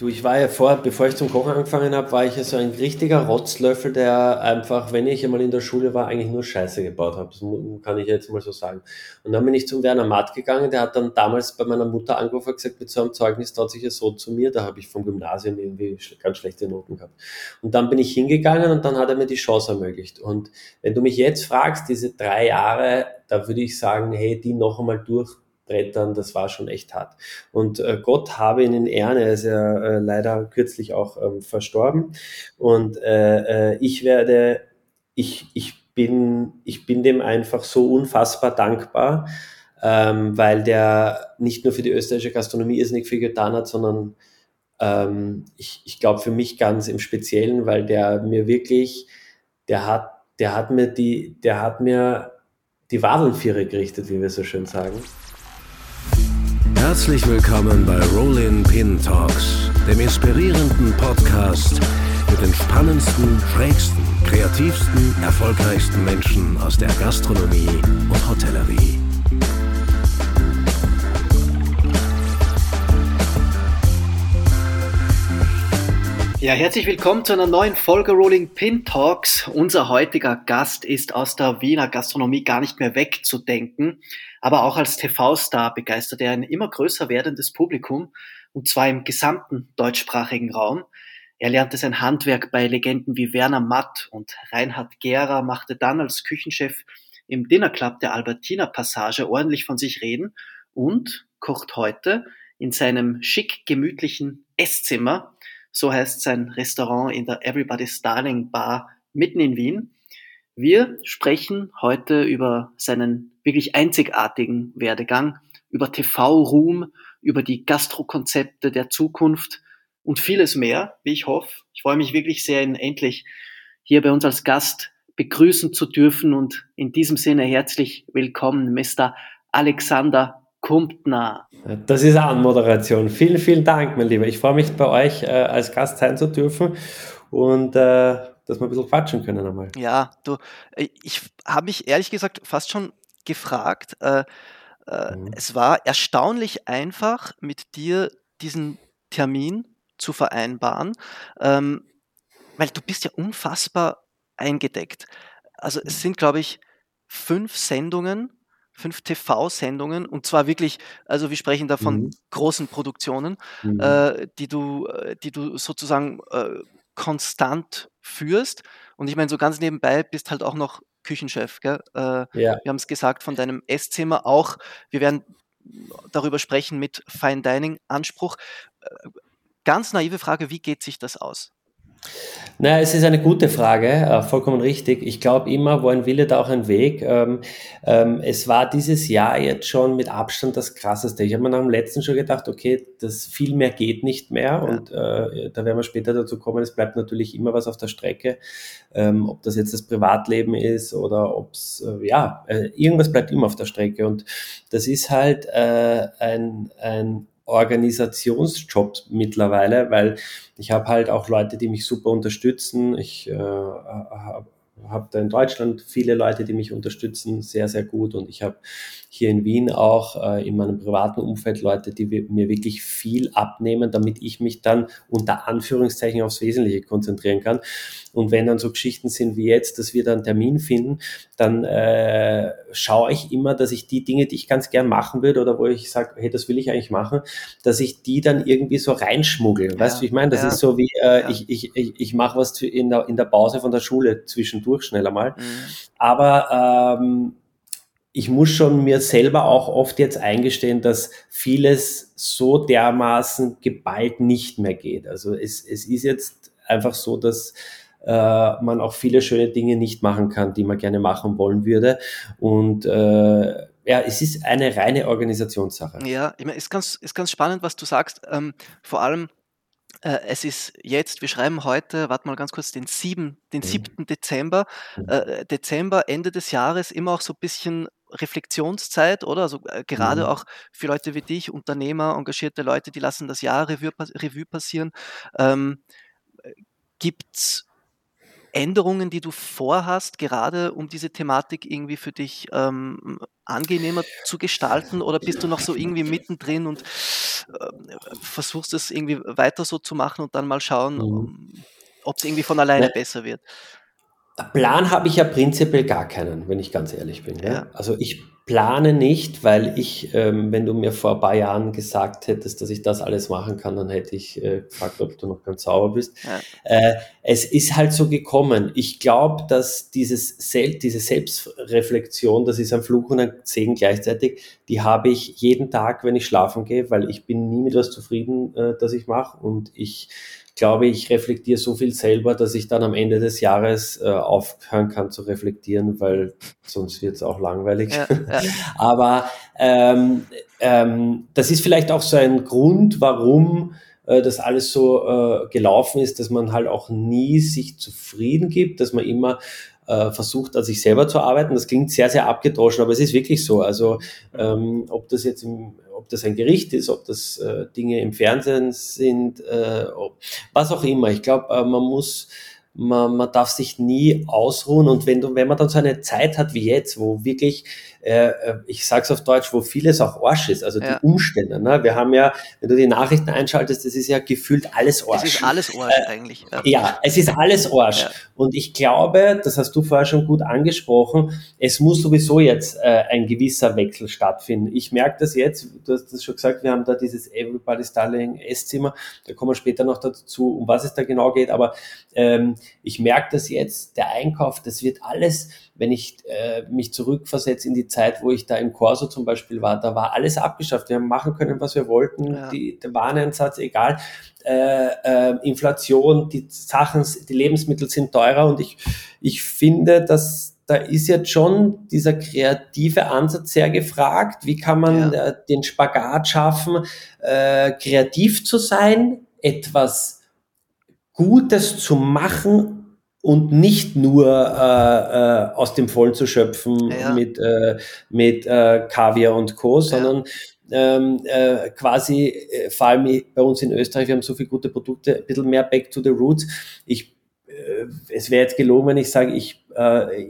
Du, ich war ja vor, bevor ich zum Kochen angefangen habe, war ich ja so ein richtiger Rotzlöffel, der einfach, wenn ich einmal in der Schule war, eigentlich nur Scheiße gebaut habe. Das kann ich jetzt mal so sagen. Und dann bin ich zum Werner Matt gegangen, der hat dann damals bei meiner Mutter angerufen und gesagt, mit so einem Zeugnis traut sich ja so zu mir, da habe ich vom Gymnasium irgendwie ganz schlechte Noten gehabt. Und dann bin ich hingegangen und dann hat er mir die Chance ermöglicht. Und wenn du mich jetzt fragst, diese drei Jahre, da würde ich sagen, hey, die noch einmal durch Brettern, das war schon echt hart. Und äh, Gott habe ihn in Ehren, er ist ja äh, leider kürzlich auch ähm, verstorben. Und äh, äh, ich werde, ich, ich, bin, ich bin dem einfach so unfassbar dankbar, ähm, weil der nicht nur für die österreichische Gastronomie irrsinnig viel getan hat, sondern ähm, ich, ich glaube für mich ganz im Speziellen, weil der mir wirklich, der hat, der hat mir die, der hat mir die Wadelnviere gerichtet, wie wir so schön sagen. Herzlich willkommen bei Rollin Pin Talks, dem inspirierenden Podcast mit den spannendsten, schrägsten, kreativsten, erfolgreichsten Menschen aus der Gastronomie und Hotellerie. Ja, herzlich willkommen zu einer neuen Folge Rolling Pin Talks. Unser heutiger Gast ist aus der Wiener Gastronomie gar nicht mehr wegzudenken, aber auch als TV-Star begeistert er ein immer größer werdendes Publikum und zwar im gesamten deutschsprachigen Raum. Er lernte sein Handwerk bei Legenden wie Werner Matt und Reinhard Gera, machte dann als Küchenchef im Dinner Club der Albertina Passage ordentlich von sich reden und kocht heute in seinem schick gemütlichen Esszimmer so heißt sein Restaurant in der Everybody's Darling Bar mitten in Wien. Wir sprechen heute über seinen wirklich einzigartigen Werdegang, über TV-Ruhm, über die Gastrokonzepte der Zukunft und vieles mehr, wie ich hoffe. Ich freue mich wirklich sehr, ihn endlich hier bei uns als Gast begrüßen zu dürfen und in diesem Sinne herzlich willkommen, Mr. Alexander kommt nah. Das ist Anmoderation. Vielen, vielen Dank, mein Lieber. Ich freue mich, bei euch äh, als Gast sein zu dürfen und äh, dass wir ein bisschen quatschen können einmal. Ja, du, äh, ich habe mich ehrlich gesagt fast schon gefragt. Äh, äh, mhm. Es war erstaunlich einfach, mit dir diesen Termin zu vereinbaren, ähm, weil du bist ja unfassbar eingedeckt. Also es sind, glaube ich, fünf Sendungen fünf TV-Sendungen und zwar wirklich, also wir sprechen da von mhm. großen Produktionen, mhm. äh, die du, äh, die du sozusagen äh, konstant führst. Und ich meine, so ganz nebenbei bist halt auch noch Küchenchef. Gell? Äh, ja. Wir haben es gesagt von deinem Esszimmer auch. Wir werden darüber sprechen mit Fine Dining Anspruch. Äh, ganz naive Frage, wie geht sich das aus? Na, es ist eine gute Frage, äh, vollkommen richtig. Ich glaube immer, wo ein Wille, da auch ein Weg. Ähm, ähm, es war dieses Jahr jetzt schon mit Abstand das Krasseste. Ich habe mir nach dem letzten schon gedacht, okay, das viel mehr geht nicht mehr und äh, da werden wir später dazu kommen. Es bleibt natürlich immer was auf der Strecke, ähm, ob das jetzt das Privatleben ist oder ob es, äh, ja, äh, irgendwas bleibt immer auf der Strecke und das ist halt äh, ein, ein Organisationsjob mittlerweile, weil ich habe halt auch Leute, die mich super unterstützen. Ich äh, habe habe da in Deutschland viele Leute, die mich unterstützen, sehr, sehr gut. Und ich habe hier in Wien auch äh, in meinem privaten Umfeld Leute, die mir wirklich viel abnehmen, damit ich mich dann unter Anführungszeichen aufs Wesentliche konzentrieren kann. Und wenn dann so Geschichten sind wie jetzt, dass wir dann einen Termin finden, dann äh, schaue ich immer, dass ich die Dinge, die ich ganz gern machen würde oder wo ich sage, hey, das will ich eigentlich machen, dass ich die dann irgendwie so reinschmuggel. Ja, weißt du, wie ich meine? Das ja, ist so wie, äh, ja. ich, ich, ich, ich mache was in der, in der Pause von der Schule zwischendurch schneller mal. Mhm. Aber ähm, ich muss schon mir selber auch oft jetzt eingestehen, dass vieles so dermaßen geballt nicht mehr geht. Also es, es ist jetzt einfach so, dass äh, man auch viele schöne Dinge nicht machen kann, die man gerne machen wollen würde. Und äh, ja, es ist eine reine Organisationssache. Ja, ich meine, ist ganz, ist ganz spannend, was du sagst. Ähm, vor allem, äh, es ist jetzt, wir schreiben heute, warte mal ganz kurz, den, 7, den 7. Mhm. Dezember. Mhm. Äh, Dezember, Ende des Jahres, immer auch so ein bisschen Reflexionszeit, oder? Also äh, gerade mhm. auch für Leute wie dich, Unternehmer, engagierte Leute, die lassen das Jahr Revue, Revue passieren. Ähm, Gibt es Änderungen, die du vorhast, gerade um diese Thematik irgendwie für dich ähm, angenehmer zu gestalten? Oder bist du noch so irgendwie mittendrin und äh, versuchst es irgendwie weiter so zu machen und dann mal schauen, mhm. ob es irgendwie von alleine ja. besser wird? Plan habe ich ja prinzipiell gar keinen, wenn ich ganz ehrlich bin. Ja? Also ich plane nicht, weil ich, ähm, wenn du mir vor ein paar Jahren gesagt hättest, dass ich das alles machen kann, dann hätte ich äh, gefragt, ob du noch ganz sauber bist. Ja. Äh, es ist halt so gekommen. Ich glaube, dass dieses Sel diese Selbstreflexion, das ist ein Fluch und ein Segen gleichzeitig, die habe ich jeden Tag, wenn ich schlafen gehe, weil ich bin nie mit was zufrieden, äh, das ich mache und ich glaube, ich reflektiere so viel selber, dass ich dann am Ende des Jahres äh, aufhören kann zu reflektieren, weil sonst wird es auch langweilig. Ja, ja. Aber ähm, ähm, das ist vielleicht auch so ein Grund, warum äh, das alles so äh, gelaufen ist, dass man halt auch nie sich zufrieden gibt, dass man immer äh, versucht, an sich selber zu arbeiten. Das klingt sehr, sehr abgedroschen, aber es ist wirklich so. Also ähm, ob das jetzt im ob das ein Gericht ist, ob das äh, Dinge im Fernsehen sind, äh, ob, was auch immer. Ich glaube, äh, man muss man, man darf sich nie ausruhen und wenn du, wenn man dann so eine Zeit hat wie jetzt, wo wirklich, äh, äh ich sag's auf Deutsch, wo vieles auch Arsch ist, also ja. die Umstände. Ne? Wir haben ja, wenn du die Nachrichten einschaltest, das ist ja gefühlt alles Arsch. Es ist alles Arsch äh, eigentlich. Ja. ja. es ist alles Arsch. Ja. Und ich glaube, das hast du vorher schon gut angesprochen, es muss sowieso jetzt äh, ein gewisser Wechsel stattfinden. Ich merke das jetzt, du hast das schon gesagt, wir haben da dieses Everybody's Darling Esszimmer, da kommen wir später noch dazu, um was es da genau geht, aber ähm, ich merke das jetzt, der Einkauf, das wird alles, wenn ich äh, mich zurückversetze in die Zeit, wo ich da im Corso zum Beispiel war, da war alles abgeschafft. Wir haben machen können, was wir wollten, ja. die, der Wareneinsatz, egal. Äh, äh, Inflation, die Sachen, die Lebensmittel sind teurer und ich, ich finde, dass da ist jetzt schon dieser kreative Ansatz sehr gefragt. Wie kann man ja. Äh, den Spagat schaffen, äh, kreativ zu sein, etwas Gutes zu machen und nicht nur äh, äh, aus dem Vollen zu schöpfen ja. mit, äh, mit äh, Kaviar und Co., sondern ähm, äh, quasi, äh, vor allem bei uns in Österreich, wir haben so viele gute Produkte, ein bisschen mehr back to the roots. Ich, es wäre jetzt gelogen, wenn ich sage, ich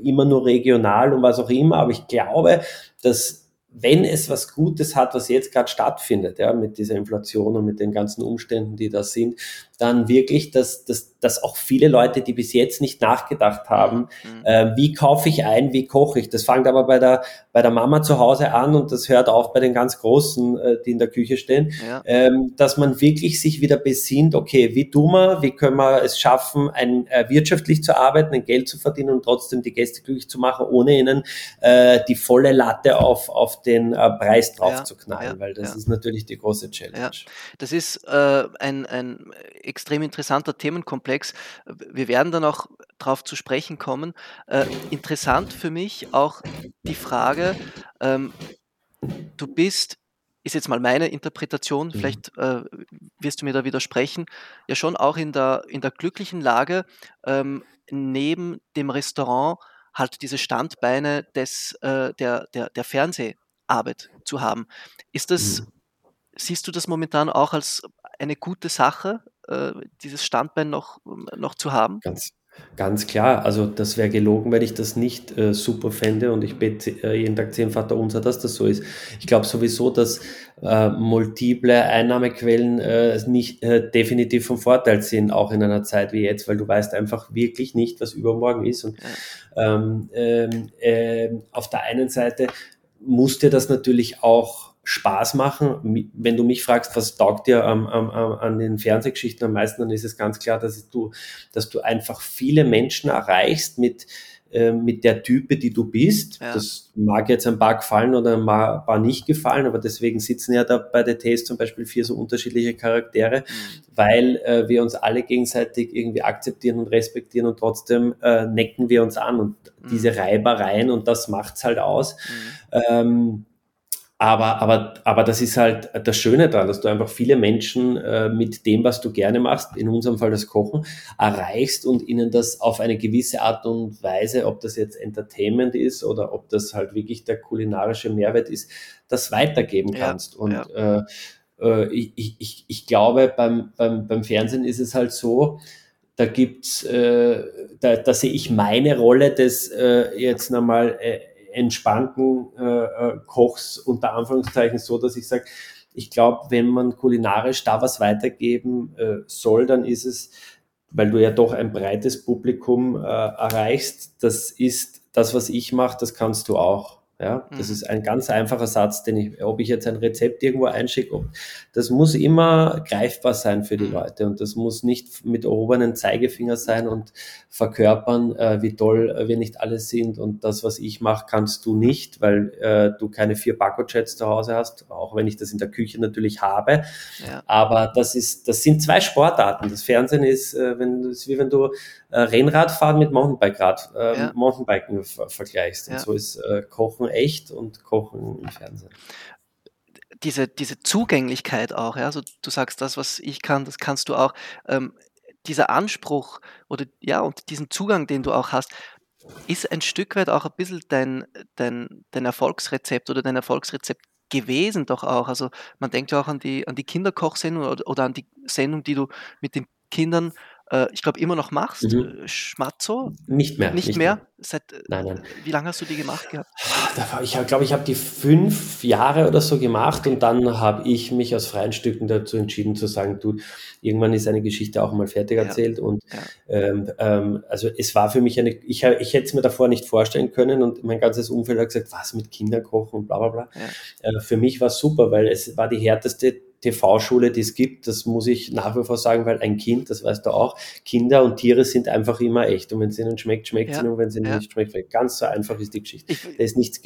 immer nur regional und was auch immer, aber ich glaube, dass wenn es was Gutes hat, was jetzt gerade stattfindet, ja, mit dieser Inflation und mit den ganzen Umständen, die da sind, dann wirklich, dass, dass, dass auch viele Leute, die bis jetzt nicht nachgedacht haben, mhm. äh, wie kaufe ich ein, wie koche ich. Das fängt aber bei der, bei der Mama zu Hause an und das hört auf bei den ganz Großen, äh, die in der Küche stehen, ja. ähm, dass man wirklich sich wieder besinnt, okay, wie tun wir, wie können wir es schaffen, ein, äh, wirtschaftlich zu arbeiten, ein Geld zu verdienen und trotzdem die Gäste glücklich zu machen, ohne ihnen äh, die volle Latte auf, auf den äh, Preis drauf ja, zu knallen, ja, weil das ist natürlich die große Challenge. Das ist äh, ein, ein extrem interessanter Themenkomplex. Wir werden dann auch darauf zu sprechen kommen. Äh, interessant für mich auch die Frage, ähm, du bist, ist jetzt mal meine Interpretation, mhm. vielleicht äh, wirst du mir da widersprechen, ja schon auch in der, in der glücklichen Lage, ähm, neben dem Restaurant halt diese Standbeine des, äh, der, der, der Fernseharbeit zu haben. Ist das, mhm. siehst du das momentan auch als eine gute Sache, äh, dieses Standbein noch, noch zu haben? Ganz, ganz klar. Also das wäre gelogen, wenn ich das nicht äh, super fände und ich bete äh, jeden Tag zehn Vater unser, dass das so ist. Ich glaube sowieso, dass äh, multiple Einnahmequellen äh, nicht äh, definitiv vom Vorteil sind, auch in einer Zeit wie jetzt, weil du weißt einfach wirklich nicht, was übermorgen ist. Und ähm, ähm, äh, auf der einen Seite muss dir das natürlich auch Spaß machen. Wenn du mich fragst, was taugt dir ähm, ähm, an den Fernsehgeschichten am meisten, dann ist es ganz klar, dass du, dass du einfach viele Menschen erreichst mit, äh, mit der Type, die du bist. Ja. Das mag jetzt ein paar gefallen oder ein paar nicht gefallen, aber deswegen sitzen ja da bei der Taste zum Beispiel vier so unterschiedliche Charaktere, mhm. weil äh, wir uns alle gegenseitig irgendwie akzeptieren und respektieren und trotzdem äh, necken wir uns an und mhm. diese Reibereien und das macht's halt aus. Mhm. Ähm, aber, aber, aber das ist halt das Schöne daran, dass du einfach viele Menschen äh, mit dem, was du gerne machst, in unserem Fall das Kochen, erreichst und ihnen das auf eine gewisse Art und Weise, ob das jetzt Entertainment ist oder ob das halt wirklich der kulinarische Mehrwert ist, das weitergeben kannst. Ja, und ja. Äh, äh, ich, ich, ich glaube, beim, beim, beim Fernsehen ist es halt so, da gibt's, äh, da, da sehe ich meine Rolle des äh, jetzt nochmal äh, entspannten äh, äh, Kochs unter Anführungszeichen so, dass ich sage, ich glaube, wenn man kulinarisch da was weitergeben äh, soll, dann ist es, weil du ja doch ein breites Publikum äh, erreichst, das ist das, was ich mache, das kannst du auch. Ja, das mhm. ist ein ganz einfacher Satz, den ich, ob ich jetzt ein Rezept irgendwo einschicke, das muss immer greifbar sein für die mhm. Leute und das muss nicht mit erhobenen Zeigefinger sein und verkörpern, äh, wie toll wir nicht alle sind und das, was ich mache, kannst du nicht, weil äh, du keine vier Barcode-Chats zu Hause hast, auch wenn ich das in der Küche natürlich habe. Ja. Aber das ist, das sind zwei Sportarten. Das Fernsehen ist, äh, wenn, ist wie wenn du äh, Rennradfahren mit Mountainbike-Rad, äh, ja. Mountainbiken vergleichst. Und ja. so ist äh, Kochen echt und Kochen im Fernsehen. Diese, diese Zugänglichkeit auch, ja, also du sagst, das, was ich kann, das kannst du auch. Ähm, dieser Anspruch oder ja, und diesen Zugang, den du auch hast, ist ein Stück weit auch ein bisschen dein, dein, dein Erfolgsrezept oder dein Erfolgsrezept gewesen doch auch. Also man denkt ja auch an die, an die Kinderkochsendung oder, oder an die Sendung, die du mit den Kindern äh, ich glaube, immer noch machst. Mhm. Äh, Schmatzo? Nicht mehr. Nicht, nicht mehr? mehr? Seit, äh, nein, nein. Wie lange hast du die gemacht gehabt? Ich glaube, ich habe die fünf Jahre oder so gemacht und dann habe ich mich aus freien Stücken dazu entschieden zu sagen, du, irgendwann ist eine Geschichte auch mal fertig erzählt ja. und ja. Ähm, ähm, also es war für mich eine, ich, ich hätte es mir davor nicht vorstellen können und mein ganzes Umfeld hat gesagt, was mit Kinderkochen und bla bla bla. Ja. Äh, für mich war es super, weil es war die härteste TV-Schule, die es gibt. Das muss ich nach wie vor sagen, weil ein Kind, das weißt du auch, Kinder und Tiere sind einfach immer echt. Und wenn es ihnen schmeckt, schmeckt es ja. ihnen. Und wenn es ihnen ja. nicht schmeckt, schmeckt Ganz so einfach ist die Geschichte. Ich, da ist nichts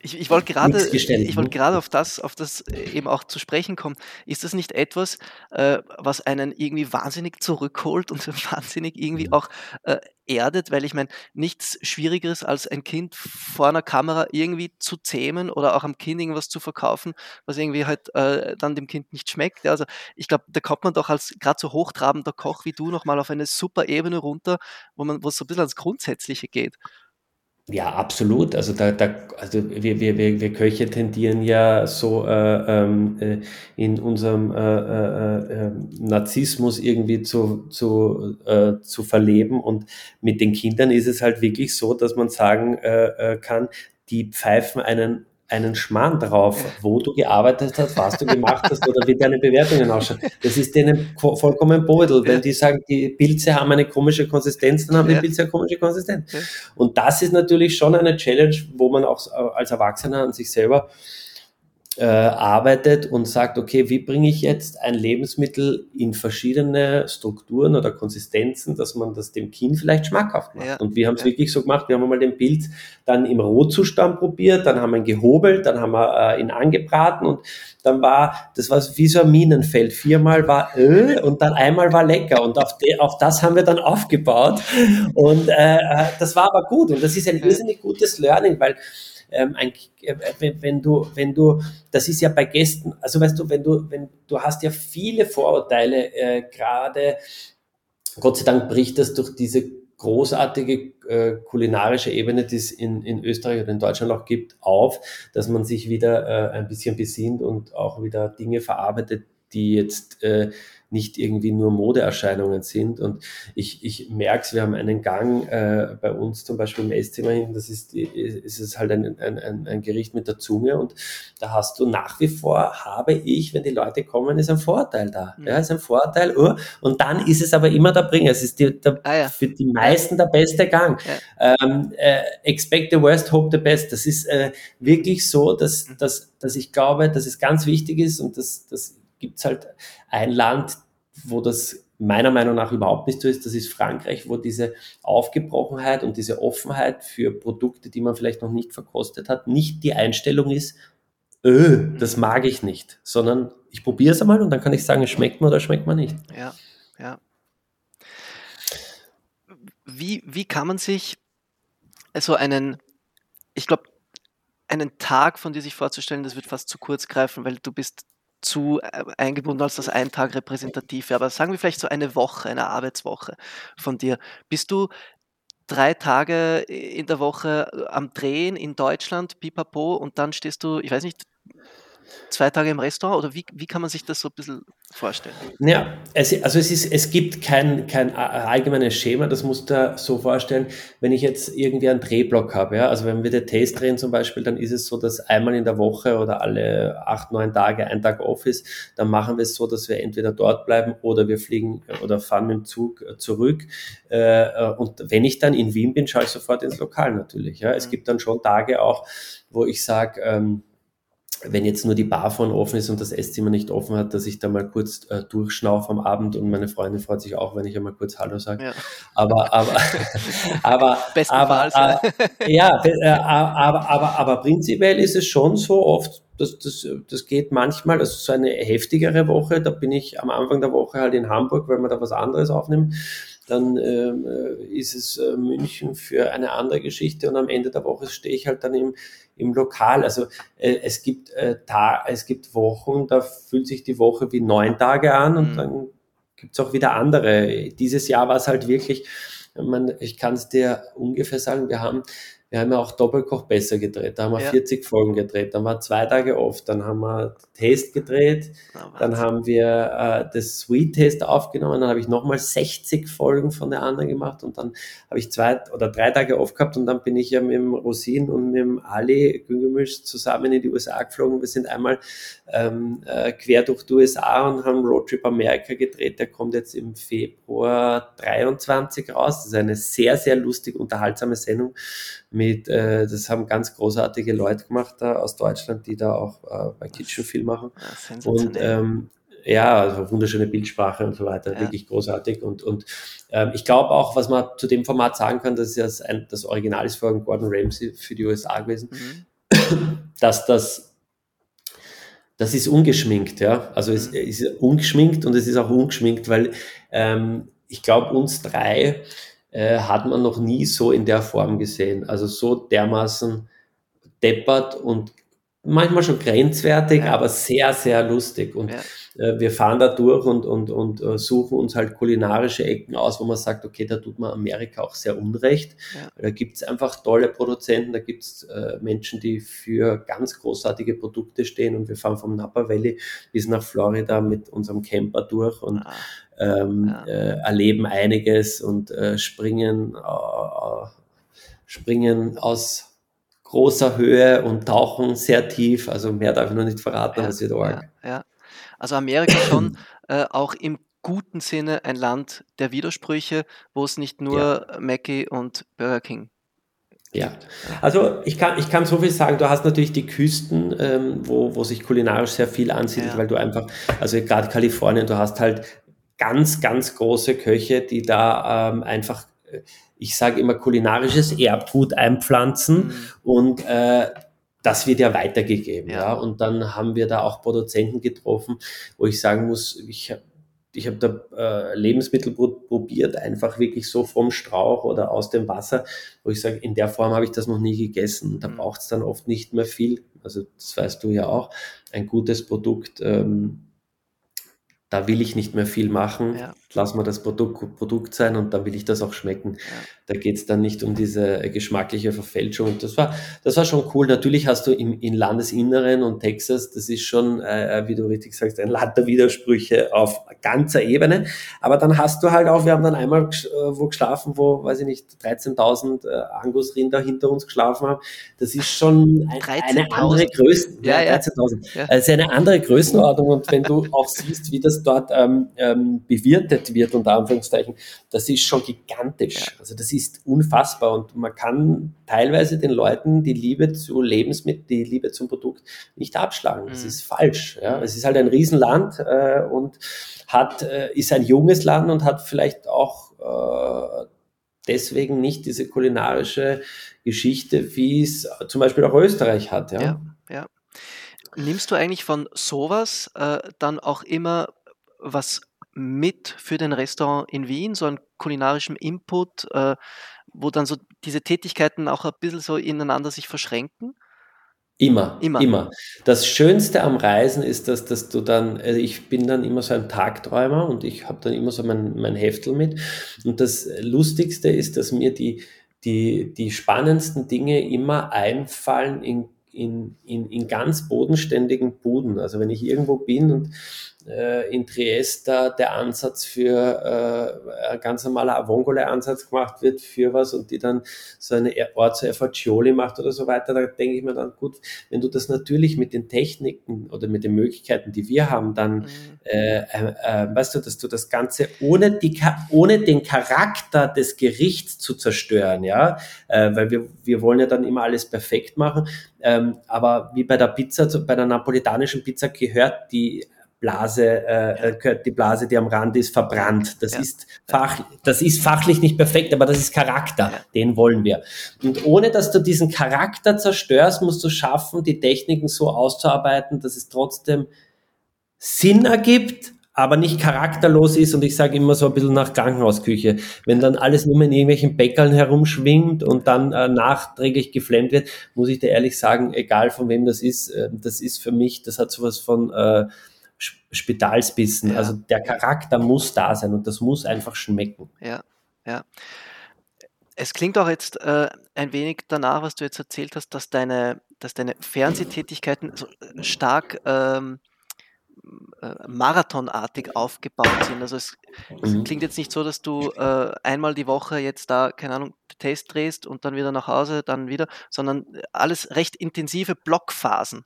ich, ich wollte gerade, ich wollte gerade auf das, auf das äh, eben auch zu sprechen kommen. Ist das nicht etwas, äh, was einen irgendwie wahnsinnig zurückholt und wahnsinnig irgendwie mhm. auch äh, erdet? Weil ich meine, nichts Schwierigeres als ein Kind vor einer Kamera irgendwie zu zähmen oder auch am Kind irgendwas zu verkaufen, was irgendwie halt äh, dann dem Kind nicht schmeckt. Ja, also ich glaube, da kommt man doch als gerade so hochtrabender Koch wie du nochmal auf eine super Ebene runter, wo man, wo es so ein bisschen ans Grundsätzliche geht. Ja, absolut. Also da, da also wir, wir, wir, wir Köche tendieren ja so äh, ähm, äh, in unserem äh, äh, äh, Narzissmus irgendwie zu, zu, äh, zu verleben. Und mit den Kindern ist es halt wirklich so, dass man sagen kann, die pfeifen einen einen Schmarrn drauf, wo du gearbeitet hast, was du gemacht hast oder wie deine Bewertungen ausschauen. Das ist denen vollkommen Bodel. Wenn die sagen, die Pilze haben eine komische Konsistenz, dann haben die Pilze eine komische Konsistenz. Und das ist natürlich schon eine Challenge, wo man auch als Erwachsener an sich selber äh, arbeitet und sagt, okay, wie bringe ich jetzt ein Lebensmittel in verschiedene Strukturen oder Konsistenzen, dass man das dem Kind vielleicht schmackhaft macht. Ja. Und wir haben es ja. wirklich so gemacht, wir haben mal den Pilz dann im Rohzustand probiert, dann haben wir ihn gehobelt, dann haben wir äh, ihn angebraten und dann war, das war wie so ein Minenfeld. Viermal war äh, und dann einmal war lecker und auf, de, auf das haben wir dann aufgebaut und äh, äh das war aber gut und das ist ein irrsinnig gutes Learning, weil ähm, ein, äh, wenn, du, wenn du, das ist ja bei Gästen, also weißt du, wenn du, wenn du hast ja viele Vorurteile, äh, gerade, Gott sei Dank bricht das durch diese großartige äh, kulinarische Ebene, die es in, in Österreich oder in Deutschland auch gibt, auf, dass man sich wieder äh, ein bisschen besinnt und auch wieder Dinge verarbeitet, die jetzt äh, nicht irgendwie nur Modeerscheinungen sind. Und ich, ich merke es, wir haben einen Gang äh, bei uns zum Beispiel im Esszimmer hin, das ist, ist es halt ein, ein, ein Gericht mit der Zunge und da hast du nach wie vor, habe ich, wenn die Leute kommen, ist ein Vorteil da. Mhm. Ja, ist ein Vorteil. Oh, und dann ist es aber immer der Bringer. Es ist die, der, ah, ja. für die meisten der beste Gang. Ja. Ähm, äh, expect the worst, hope the best. Das ist äh, wirklich so, dass, mhm. dass, dass ich glaube, dass es ganz wichtig ist und das, das gibt es halt ein Land, wo das meiner Meinung nach überhaupt nicht so ist. Das ist Frankreich, wo diese Aufgebrochenheit und diese Offenheit für Produkte, die man vielleicht noch nicht verkostet hat, nicht die Einstellung ist, öh, das mag ich nicht, sondern ich probiere es einmal und dann kann ich sagen, es schmeckt mir oder schmeckt mir nicht. Ja, ja. Wie, wie kann man sich so einen, ich glaube, einen Tag von dir sich vorzustellen, das wird fast zu kurz greifen, weil du bist zu äh, eingebunden, als das ein Tag repräsentativ wäre. Aber sagen wir vielleicht so eine Woche, eine Arbeitswoche von dir. Bist du drei Tage in der Woche äh, am Drehen in Deutschland, pipapo, und dann stehst du, ich weiß nicht, zwei Tage im Restaurant? Oder wie, wie kann man sich das so ein bisschen vorstellen? Ja, es, also es, ist, es gibt kein, kein allgemeines Schema, das musst du so vorstellen, wenn ich jetzt irgendwie einen Drehblock habe, ja, also wenn wir den Test drehen zum Beispiel, dann ist es so, dass einmal in der Woche oder alle acht, neun Tage ein Tag off ist, dann machen wir es so, dass wir entweder dort bleiben oder wir fliegen oder fahren mit dem Zug zurück. Äh, und wenn ich dann in Wien bin, schaue ich sofort ins Lokal natürlich, ja, es mhm. gibt dann schon Tage auch, wo ich sage, ähm, wenn jetzt nur die Bar von offen ist und das Esszimmer nicht offen hat, dass ich da mal kurz äh, durchschnaufe am Abend und meine Freundin freut sich auch, wenn ich einmal kurz Hallo sage. Ja. Aber, aber, aber, aber, äh, ja, äh, aber, aber, aber prinzipiell ist es schon so oft, das, das, das geht manchmal, also so eine heftigere Woche, da bin ich am Anfang der Woche halt in Hamburg, weil wir da was anderes aufnehmen dann ähm, äh, ist es äh, München für eine andere Geschichte und am Ende der Woche stehe ich halt dann im, im Lokal. Also äh, es gibt äh, Ta es gibt Wochen, da fühlt sich die Woche wie neun Tage an und mhm. dann gibt es auch wieder andere. Dieses Jahr war es halt wirklich, man, ich kann es dir ungefähr sagen, wir haben wir haben ja auch Doppelkoch besser gedreht. Da haben wir ja. 40 Folgen gedreht. Dann war zwei Tage off. Dann haben wir Test gedreht. Oh, dann haben wir äh, das Sweet Test aufgenommen. Dann habe ich nochmal 60 Folgen von der anderen gemacht. Und dann habe ich zwei oder drei Tage off gehabt. Und dann bin ich ja mit dem Rosin und mit dem Ali Güngemisch zusammen in die USA geflogen. Wir sind einmal ähm, äh, quer durch die USA und haben Roadtrip Amerika gedreht. Der kommt jetzt im Februar 23 raus. Das ist eine sehr, sehr lustig, unterhaltsame Sendung mit, äh, das haben ganz großartige Leute gemacht da aus Deutschland, die da auch äh, bei Kitchen viel machen. Und ähm, ja, also wunderschöne Bildsprache und so weiter, ja. wirklich großartig. Und, und ähm, ich glaube auch, was man zu dem Format sagen kann, das ist ja das, ein, das Original ist von Gordon Ramsay für die USA gewesen, mhm. dass das das ist ungeschminkt, ja. Also es mhm. ist ungeschminkt und es ist auch ungeschminkt, weil ähm, ich glaube, uns drei äh, hat man noch nie so in der Form gesehen. Also so dermaßen deppert und manchmal schon grenzwertig, ja. aber sehr, sehr lustig. Und ja. äh, wir fahren da durch und, und, und uh, suchen uns halt kulinarische Ecken aus, wo man sagt, okay, da tut man Amerika auch sehr unrecht. Ja. Da gibt es einfach tolle Produzenten, da gibt es äh, Menschen, die für ganz großartige Produkte stehen und wir fahren vom Napa Valley bis nach Florida mit unserem Camper durch und ah ähm, äh, erleben einiges und äh, springen, äh, springen aus großer Höhe und tauchen sehr tief. Also mehr darf ich noch nicht verraten, ja, es wird arg. Ja. Also Amerika schon äh, auch im guten Sinne ein Land der Widersprüche, wo es nicht nur ja. Mackie und Burger King ja, also ich kann, ich kann so viel sagen, du hast natürlich die Küsten, ähm, wo, wo sich kulinarisch sehr viel ansiedelt, ja. weil du einfach, also gerade Kalifornien, du hast halt ganz, ganz große Köche, die da ähm, einfach, äh, ich sage immer, kulinarisches Erbgut einpflanzen mhm. und äh, das wird ja weitergegeben. Ja. ja. Und dann haben wir da auch Produzenten getroffen, wo ich sagen muss, ich ich habe da äh, Lebensmittel probiert, einfach wirklich so vom Strauch oder aus dem Wasser, wo ich sage, in der Form habe ich das noch nie gegessen. Da mhm. braucht es dann oft nicht mehr viel. Also das weißt du ja auch. Ein gutes Produkt ähm, da will ich nicht mehr viel machen, ja. lass mal das Produkt, Produkt sein und da will ich das auch schmecken. Ja. Da geht es dann nicht um diese geschmackliche Verfälschung. Und das war, das war schon cool. Natürlich hast du im, im Landesinneren und Texas, das ist schon, äh, wie du richtig sagst, ein Land der Widersprüche auf ganzer Ebene. Aber dann hast du halt auch, wir haben dann einmal äh, wo geschlafen, wo, weiß ich nicht, 13.000 äh, Angusrinder hinter uns geschlafen haben. Das ist schon ein, eine andere Größe. Ja, ja, 13.000. Ja. Also eine andere Größenordnung. Und wenn du auch siehst, wie das dort ähm, ähm, bewirtet wird, unter Anführungszeichen, das ist schon gigantisch. Also das ist unfassbar und man kann teilweise den Leuten die Liebe zu Lebensmitteln, die Liebe zum Produkt nicht abschlagen. Das mhm. ist falsch. Ja. Es ist halt ein Riesenland äh, und hat, äh, ist ein junges Land und hat vielleicht auch äh, deswegen nicht diese kulinarische Geschichte, wie es zum Beispiel auch Österreich hat. Ja, ja. ja. Nimmst du eigentlich von sowas äh, dann auch immer was mit für den Restaurant in Wien, so einen kulinarischen Input, äh, wo dann so diese Tätigkeiten auch ein bisschen so ineinander sich verschränken? Immer, immer, immer. Das Schönste am Reisen ist, dass, dass du dann, also ich bin dann immer so ein Tagträumer und ich habe dann immer so mein, mein Heftel mit. Und das Lustigste ist, dass mir die, die, die spannendsten Dinge immer einfallen in in, in, in ganz bodenständigen Buden. Also wenn ich irgendwo bin und äh, in Triester der Ansatz für äh, ein ganz normaler Avongole-Ansatz gemacht wird für was und die dann so eine Orzo Erfagioli macht oder so weiter, da denke ich mir dann, gut, wenn du das natürlich mit den Techniken oder mit den Möglichkeiten, die wir haben, dann, mhm. äh, äh, äh weißt du, dass du das Ganze ohne, die, ohne den Charakter des Gerichts zu zerstören, ja, äh, weil wir, wir wollen ja dann immer alles perfekt machen, ähm, aber wie bei der Pizza, bei der napolitanischen Pizza gehört die Blase, äh, äh die Blase, die am Rand ist, verbrannt. Das, ja. ist fach, das ist fachlich nicht perfekt, aber das ist Charakter. Den wollen wir. Und ohne dass du diesen Charakter zerstörst, musst du schaffen, die Techniken so auszuarbeiten, dass es trotzdem Sinn ergibt, aber nicht charakterlos ist. Und ich sage immer so ein bisschen nach Krankenhausküche. Wenn dann alles nur in irgendwelchen Bäckerl herumschwingt und dann äh, nachträglich geflammt wird, muss ich dir ehrlich sagen, egal von wem das ist, äh, das ist für mich, das hat sowas von... Äh, Spitalsbissen. Ja. Also der Charakter muss da sein und das muss einfach schmecken. Ja, ja. Es klingt auch jetzt äh, ein wenig danach, was du jetzt erzählt hast, dass deine, dass deine Fernsehtätigkeiten so stark ähm, äh, marathonartig aufgebaut sind. Also es, es, mhm. klingt jetzt nicht so, dass du äh, einmal die Woche jetzt da, keine Ahnung, Test drehst und dann wieder nach Hause, dann wieder, sondern alles recht intensive Blockphasen.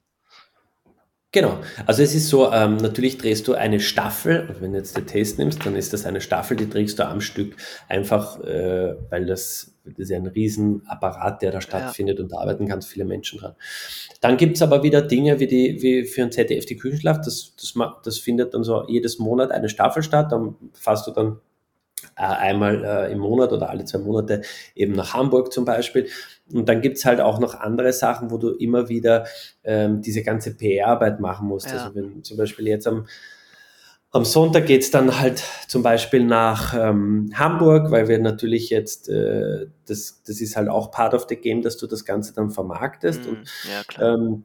Genau. Also es ist so, ähm, natürlich drehst du eine Staffel, und wenn du jetzt den Test nimmst, dann ist das eine Staffel, die drehst du am Stück, einfach äh, weil das, das ist ja ein Riesenapparat, der da stattfindet ja. und da arbeiten ganz viele Menschen dran. Dann gibt's aber wieder Dinge wie, die, wie für ein ZDF die Küchenschlaf, das, das, das findet dann so jedes Monat eine Staffel statt, dann fasst du dann äh, einmal äh, im Monat oder alle zwei Monate eben nach Hamburg zum Beispiel. Und dann gibt's halt auch noch andere Sachen, wo du immer wieder ähm, diese ganze PR-Arbeit machen musst. Ja. Also wenn zum Beispiel jetzt am, am Sonntag geht's dann halt zum Beispiel nach ähm, Hamburg, weil wir natürlich jetzt, äh, das, das ist halt auch part of the game, dass du das Ganze dann vermarktest. Mm, und ja, klar. Ähm,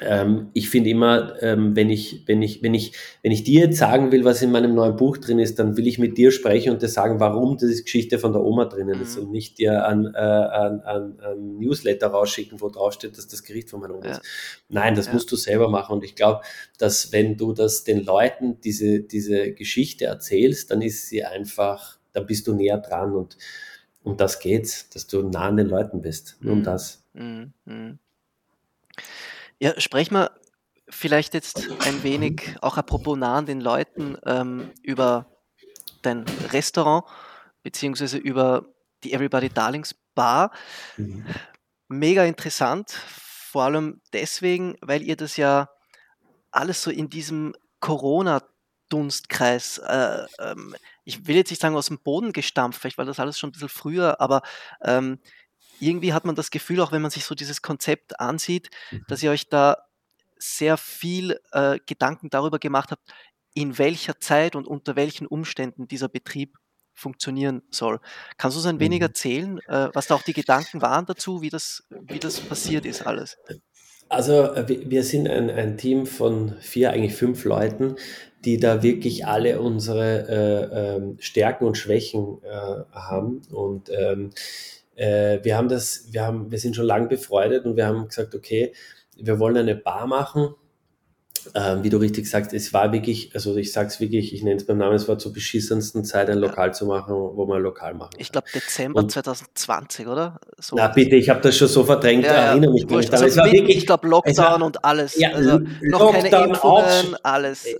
ähm, ich finde immer, ähm, wenn, ich, wenn, ich, wenn, ich, wenn ich dir jetzt sagen will, was in meinem neuen Buch drin ist, dann will ich mit dir sprechen und dir sagen, warum diese Geschichte von der Oma drinnen mhm. ist und nicht dir ein, äh, ein, ein, ein, Newsletter rausschicken, wo draufsteht, dass das Gericht von meiner Oma ja. ist. Nein, das ja. musst du selber machen. Und ich glaube, dass wenn du das den Leuten diese, diese Geschichte erzählst, dann ist sie einfach, dann bist du näher dran und um das geht's, dass du nah an den Leuten bist. Nur um mhm. das. Mhm. Ja, sprechen wir vielleicht jetzt ein wenig, auch apropos nah an den Leuten, ähm, über dein Restaurant, beziehungsweise über die Everybody Darlings Bar. Mhm. Mega interessant, vor allem deswegen, weil ihr das ja alles so in diesem Corona-Dunstkreis, äh, ähm, ich will jetzt nicht sagen aus dem Boden gestampft, vielleicht war das alles schon ein bisschen früher, aber ähm, irgendwie hat man das Gefühl, auch wenn man sich so dieses Konzept ansieht, mhm. dass ihr euch da sehr viel äh, Gedanken darüber gemacht habt, in welcher Zeit und unter welchen Umständen dieser Betrieb funktionieren soll. Kannst du uns ein wenig mhm. erzählen, äh, was da auch die Gedanken waren dazu, wie das, wie das passiert ist alles? Also äh, wir sind ein, ein Team von vier, eigentlich fünf Leuten, die da wirklich alle unsere äh, ähm, Stärken und Schwächen äh, haben. Und ähm, äh, wir haben das, wir haben, wir sind schon lange befreundet und wir haben gesagt, okay, wir wollen eine Bar machen. Ähm, wie du richtig sagst, es war wirklich, also ich sag's wirklich, ich nenne es beim Namen, es war zur beschissensten Zeit, ein Lokal zu machen, wo man ein Lokal machen Ich glaube Dezember und, 2020, oder? So na bitte, ich habe das schon so verdrängt, ja, ja. erinnere mich nicht. Also es war wirklich, ich glaube Lockdown war, und alles. Ja, also noch Lockdown keine Impfungen, auch, alles. Äh,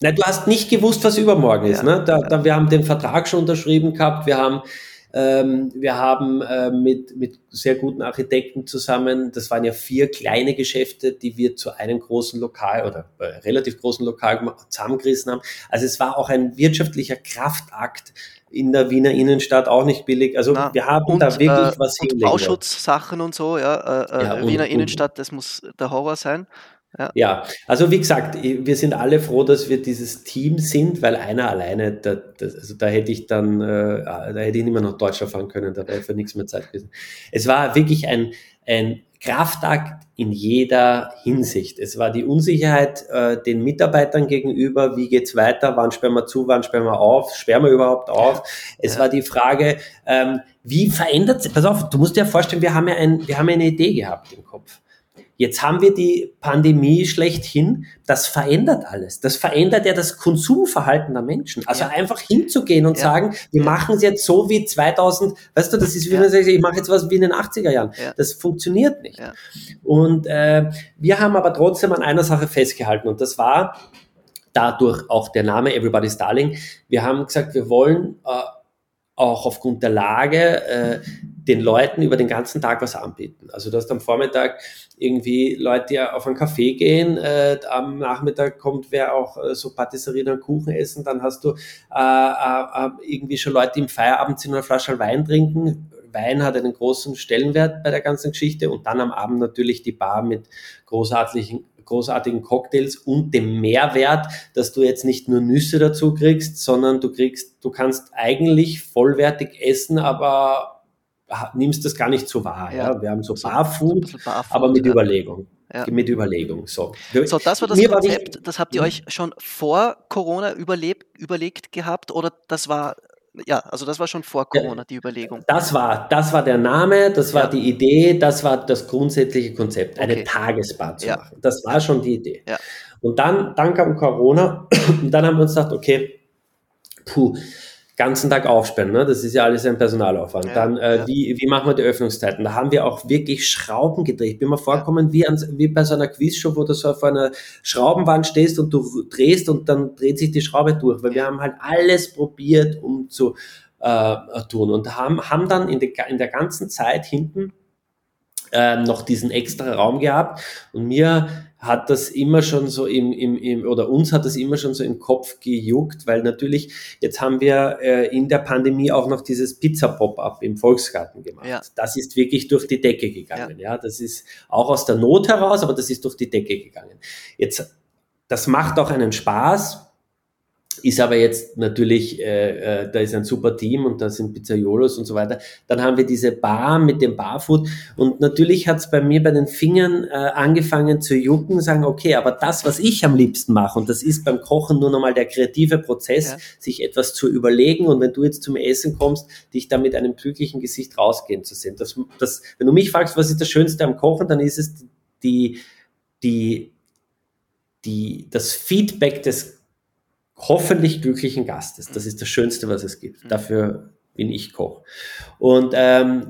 na, du hast nicht gewusst, was übermorgen ja, ist. Ne? Da, da, wir haben den Vertrag schon unterschrieben gehabt, wir haben ähm, wir haben äh, mit, mit sehr guten Architekten zusammen, das waren ja vier kleine Geschäfte, die wir zu einem großen Lokal oder äh, relativ großen Lokal zusammengerissen haben. Also es war auch ein wirtschaftlicher Kraftakt, in der Wiener Innenstadt auch nicht billig. Also Na, wir haben und, da wirklich äh, was und Bauschutzsachen und so, ja. Äh, äh ja Wiener und, Innenstadt, das muss der Horror sein. Ja. ja. also wie gesagt, wir sind alle froh, dass wir dieses Team sind, weil einer alleine, da, das, also da hätte ich dann, äh, da hätte ich nicht mehr nach Deutschland fahren können, da wäre für nichts mehr Zeit gewesen. Es war wirklich ein, ein Kraftakt in jeder Hinsicht. Es war die Unsicherheit äh, den Mitarbeitern gegenüber, wie geht's weiter, wann sperren wir zu, wann sperren wir auf, sperren wir überhaupt auf. Es ja. war die Frage, ähm, wie verändert sich, pass auf, du musst dir vorstellen, wir haben ja, ein, wir haben ja eine Idee gehabt im Kopf. Jetzt haben wir die Pandemie schlechthin. Das verändert alles. Das verändert ja das Konsumverhalten der Menschen. Also ja. einfach hinzugehen und ja. sagen, wir machen es jetzt so wie 2000, weißt du, das ist wie ja. man ich mache jetzt was wie in den 80er Jahren. Das funktioniert nicht. Und äh, wir haben aber trotzdem an einer Sache festgehalten und das war dadurch auch der Name Everybody's Darling. Wir haben gesagt, wir wollen äh, auch aufgrund der Lage äh, den Leuten über den ganzen Tag was anbieten. Also du hast am Vormittag irgendwie Leute, die auf einen Kaffee gehen, äh, am Nachmittag kommt wer auch äh, so Patisserien und Kuchen essen, dann hast du äh, äh, äh, irgendwie schon Leute, die im Feierabend sind eine Flasche Wein trinken. Wein hat einen großen Stellenwert bei der ganzen Geschichte und dann am Abend natürlich die Bar mit großartigen großartigen Cocktails und dem Mehrwert, dass du jetzt nicht nur Nüsse dazu kriegst, sondern du kriegst, du kannst eigentlich vollwertig essen, aber nimmst das gar nicht so wahr. Ja. ja? Wir haben so, so Barfood, Barfood, aber mit ja. Überlegung. Ja. Mit Überlegung. So. so, das war das Mir Konzept, war das habt ihr euch schon vor Corona überlebt, überlegt gehabt oder das war ja, also das war schon vor Corona, die Überlegung. Das war, das war der Name, das war ja. die Idee, das war das grundsätzliche Konzept, eine okay. Tagesbar zu ja. machen. Das war schon die Idee. Ja. Und dann, dann kam Corona und dann haben wir uns gedacht, okay, puh, ganzen Tag aufsperren, ne? das ist ja alles ein Personalaufwand. Ja, Dann, äh, ja. wie, wie machen wir die Öffnungszeiten? Da haben wir auch wirklich Schrauben gedreht. Ich bin mir vorgekommen wie, an, wie bei so einer Quizshow, wo du so auf einer Schraubenwand stehst und du drehst und dann dreht sich die Schraube durch, weil wir haben halt alles probiert, um zu äh, tun und haben, haben dann in, de, in der ganzen Zeit hinten äh, noch diesen extra Raum gehabt und mir hat das immer schon so im, im, im, oder uns hat das immer schon so im Kopf gejuckt, weil natürlich, jetzt haben wir äh, in der Pandemie auch noch dieses Pizza-Pop-Up im Volksgarten gemacht. Ja. Das ist wirklich durch die Decke gegangen. Ja. ja, das ist auch aus der Not heraus, aber das ist durch die Decke gegangen. Jetzt, das macht auch einen Spaß, ist aber jetzt natürlich, äh, äh, da ist ein super Team und da sind Pizzaiolos und so weiter. Dann haben wir diese Bar mit dem Barfood und natürlich hat es bei mir bei den Fingern äh, angefangen zu jucken, sagen, okay, aber das, was ich am liebsten mache und das ist beim Kochen nur nochmal der kreative Prozess, ja. sich etwas zu überlegen und wenn du jetzt zum Essen kommst, dich da mit einem glücklichen Gesicht rausgehen zu sehen. Das, das, wenn du mich fragst, was ist das Schönste am Kochen, dann ist es die, die, die, das Feedback des hoffentlich glücklichen Gastes. Das ist das Schönste, was es gibt. Mhm. Dafür bin ich Koch. Und ähm,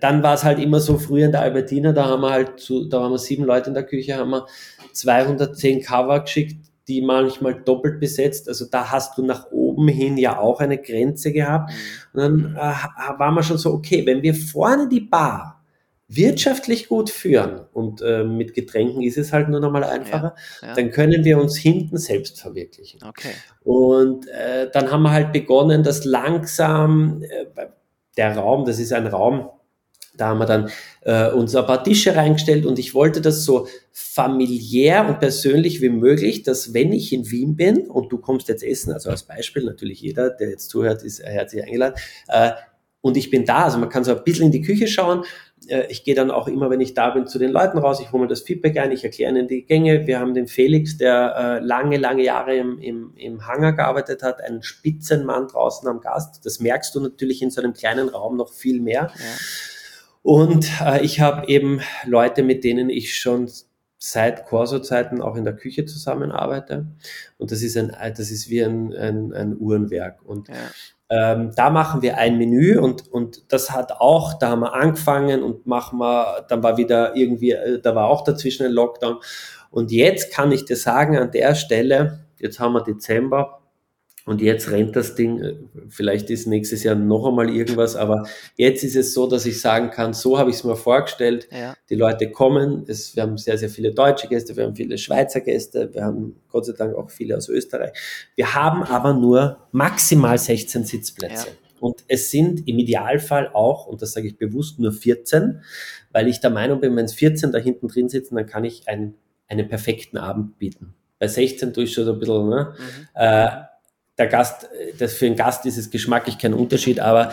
dann war es halt immer so, früher in der Albertina, da haben wir halt, zu, da waren wir sieben Leute in der Küche, haben wir 210 Cover geschickt, die manchmal doppelt besetzt. Also da hast du nach oben hin ja auch eine Grenze gehabt. Mhm. Und dann äh, waren wir schon so, okay, wenn wir vorne die Bar wirtschaftlich gut führen und äh, mit Getränken ist es halt nur noch mal einfacher, ja, ja. dann können wir uns hinten selbst verwirklichen. Okay. Und äh, dann haben wir halt begonnen, dass langsam äh, der Raum, das ist ein Raum, da haben wir dann äh, uns ein paar Tische reingestellt und ich wollte das so familiär und persönlich wie möglich, dass wenn ich in Wien bin und du kommst jetzt essen, also als Beispiel natürlich jeder, der jetzt zuhört, ist herzlich eingeladen, äh, und ich bin da, also man kann so ein bisschen in die Küche schauen ich gehe dann auch immer, wenn ich da bin, zu den Leuten raus, ich hole mir das Feedback ein, ich erkläre ihnen die Gänge. Wir haben den Felix, der äh, lange, lange Jahre im, im, im Hangar gearbeitet hat, einen Spitzenmann draußen am Gast. Das merkst du natürlich in so einem kleinen Raum noch viel mehr. Ja. Und äh, ich habe eben Leute, mit denen ich schon seit Corso-Zeiten auch in der Küche zusammenarbeite. Und das ist ein, das ist wie ein, ein, ein Uhrenwerk. Und ja. Ähm, da machen wir ein Menü und, und das hat auch, da haben wir angefangen und machen wir, dann war wieder irgendwie, äh, da war auch dazwischen ein Lockdown. Und jetzt kann ich dir sagen, an der Stelle, jetzt haben wir Dezember, und jetzt rennt das Ding, vielleicht ist nächstes Jahr noch einmal irgendwas, aber jetzt ist es so, dass ich sagen kann, so habe ich es mir vorgestellt. Ja. Die Leute kommen, es, wir haben sehr, sehr viele deutsche Gäste, wir haben viele Schweizer Gäste, wir haben Gott sei Dank auch viele aus Österreich. Wir haben aber nur maximal 16 Sitzplätze. Ja. Und es sind im Idealfall auch, und das sage ich bewusst, nur 14, weil ich der Meinung bin, wenn es 14 da hinten drin sitzen, dann kann ich einen, einen perfekten Abend bieten. Bei 16 tue ich schon so ein bisschen, ne? Mhm. Äh, der Gast, das für einen Gast ist es geschmacklich kein Unterschied, aber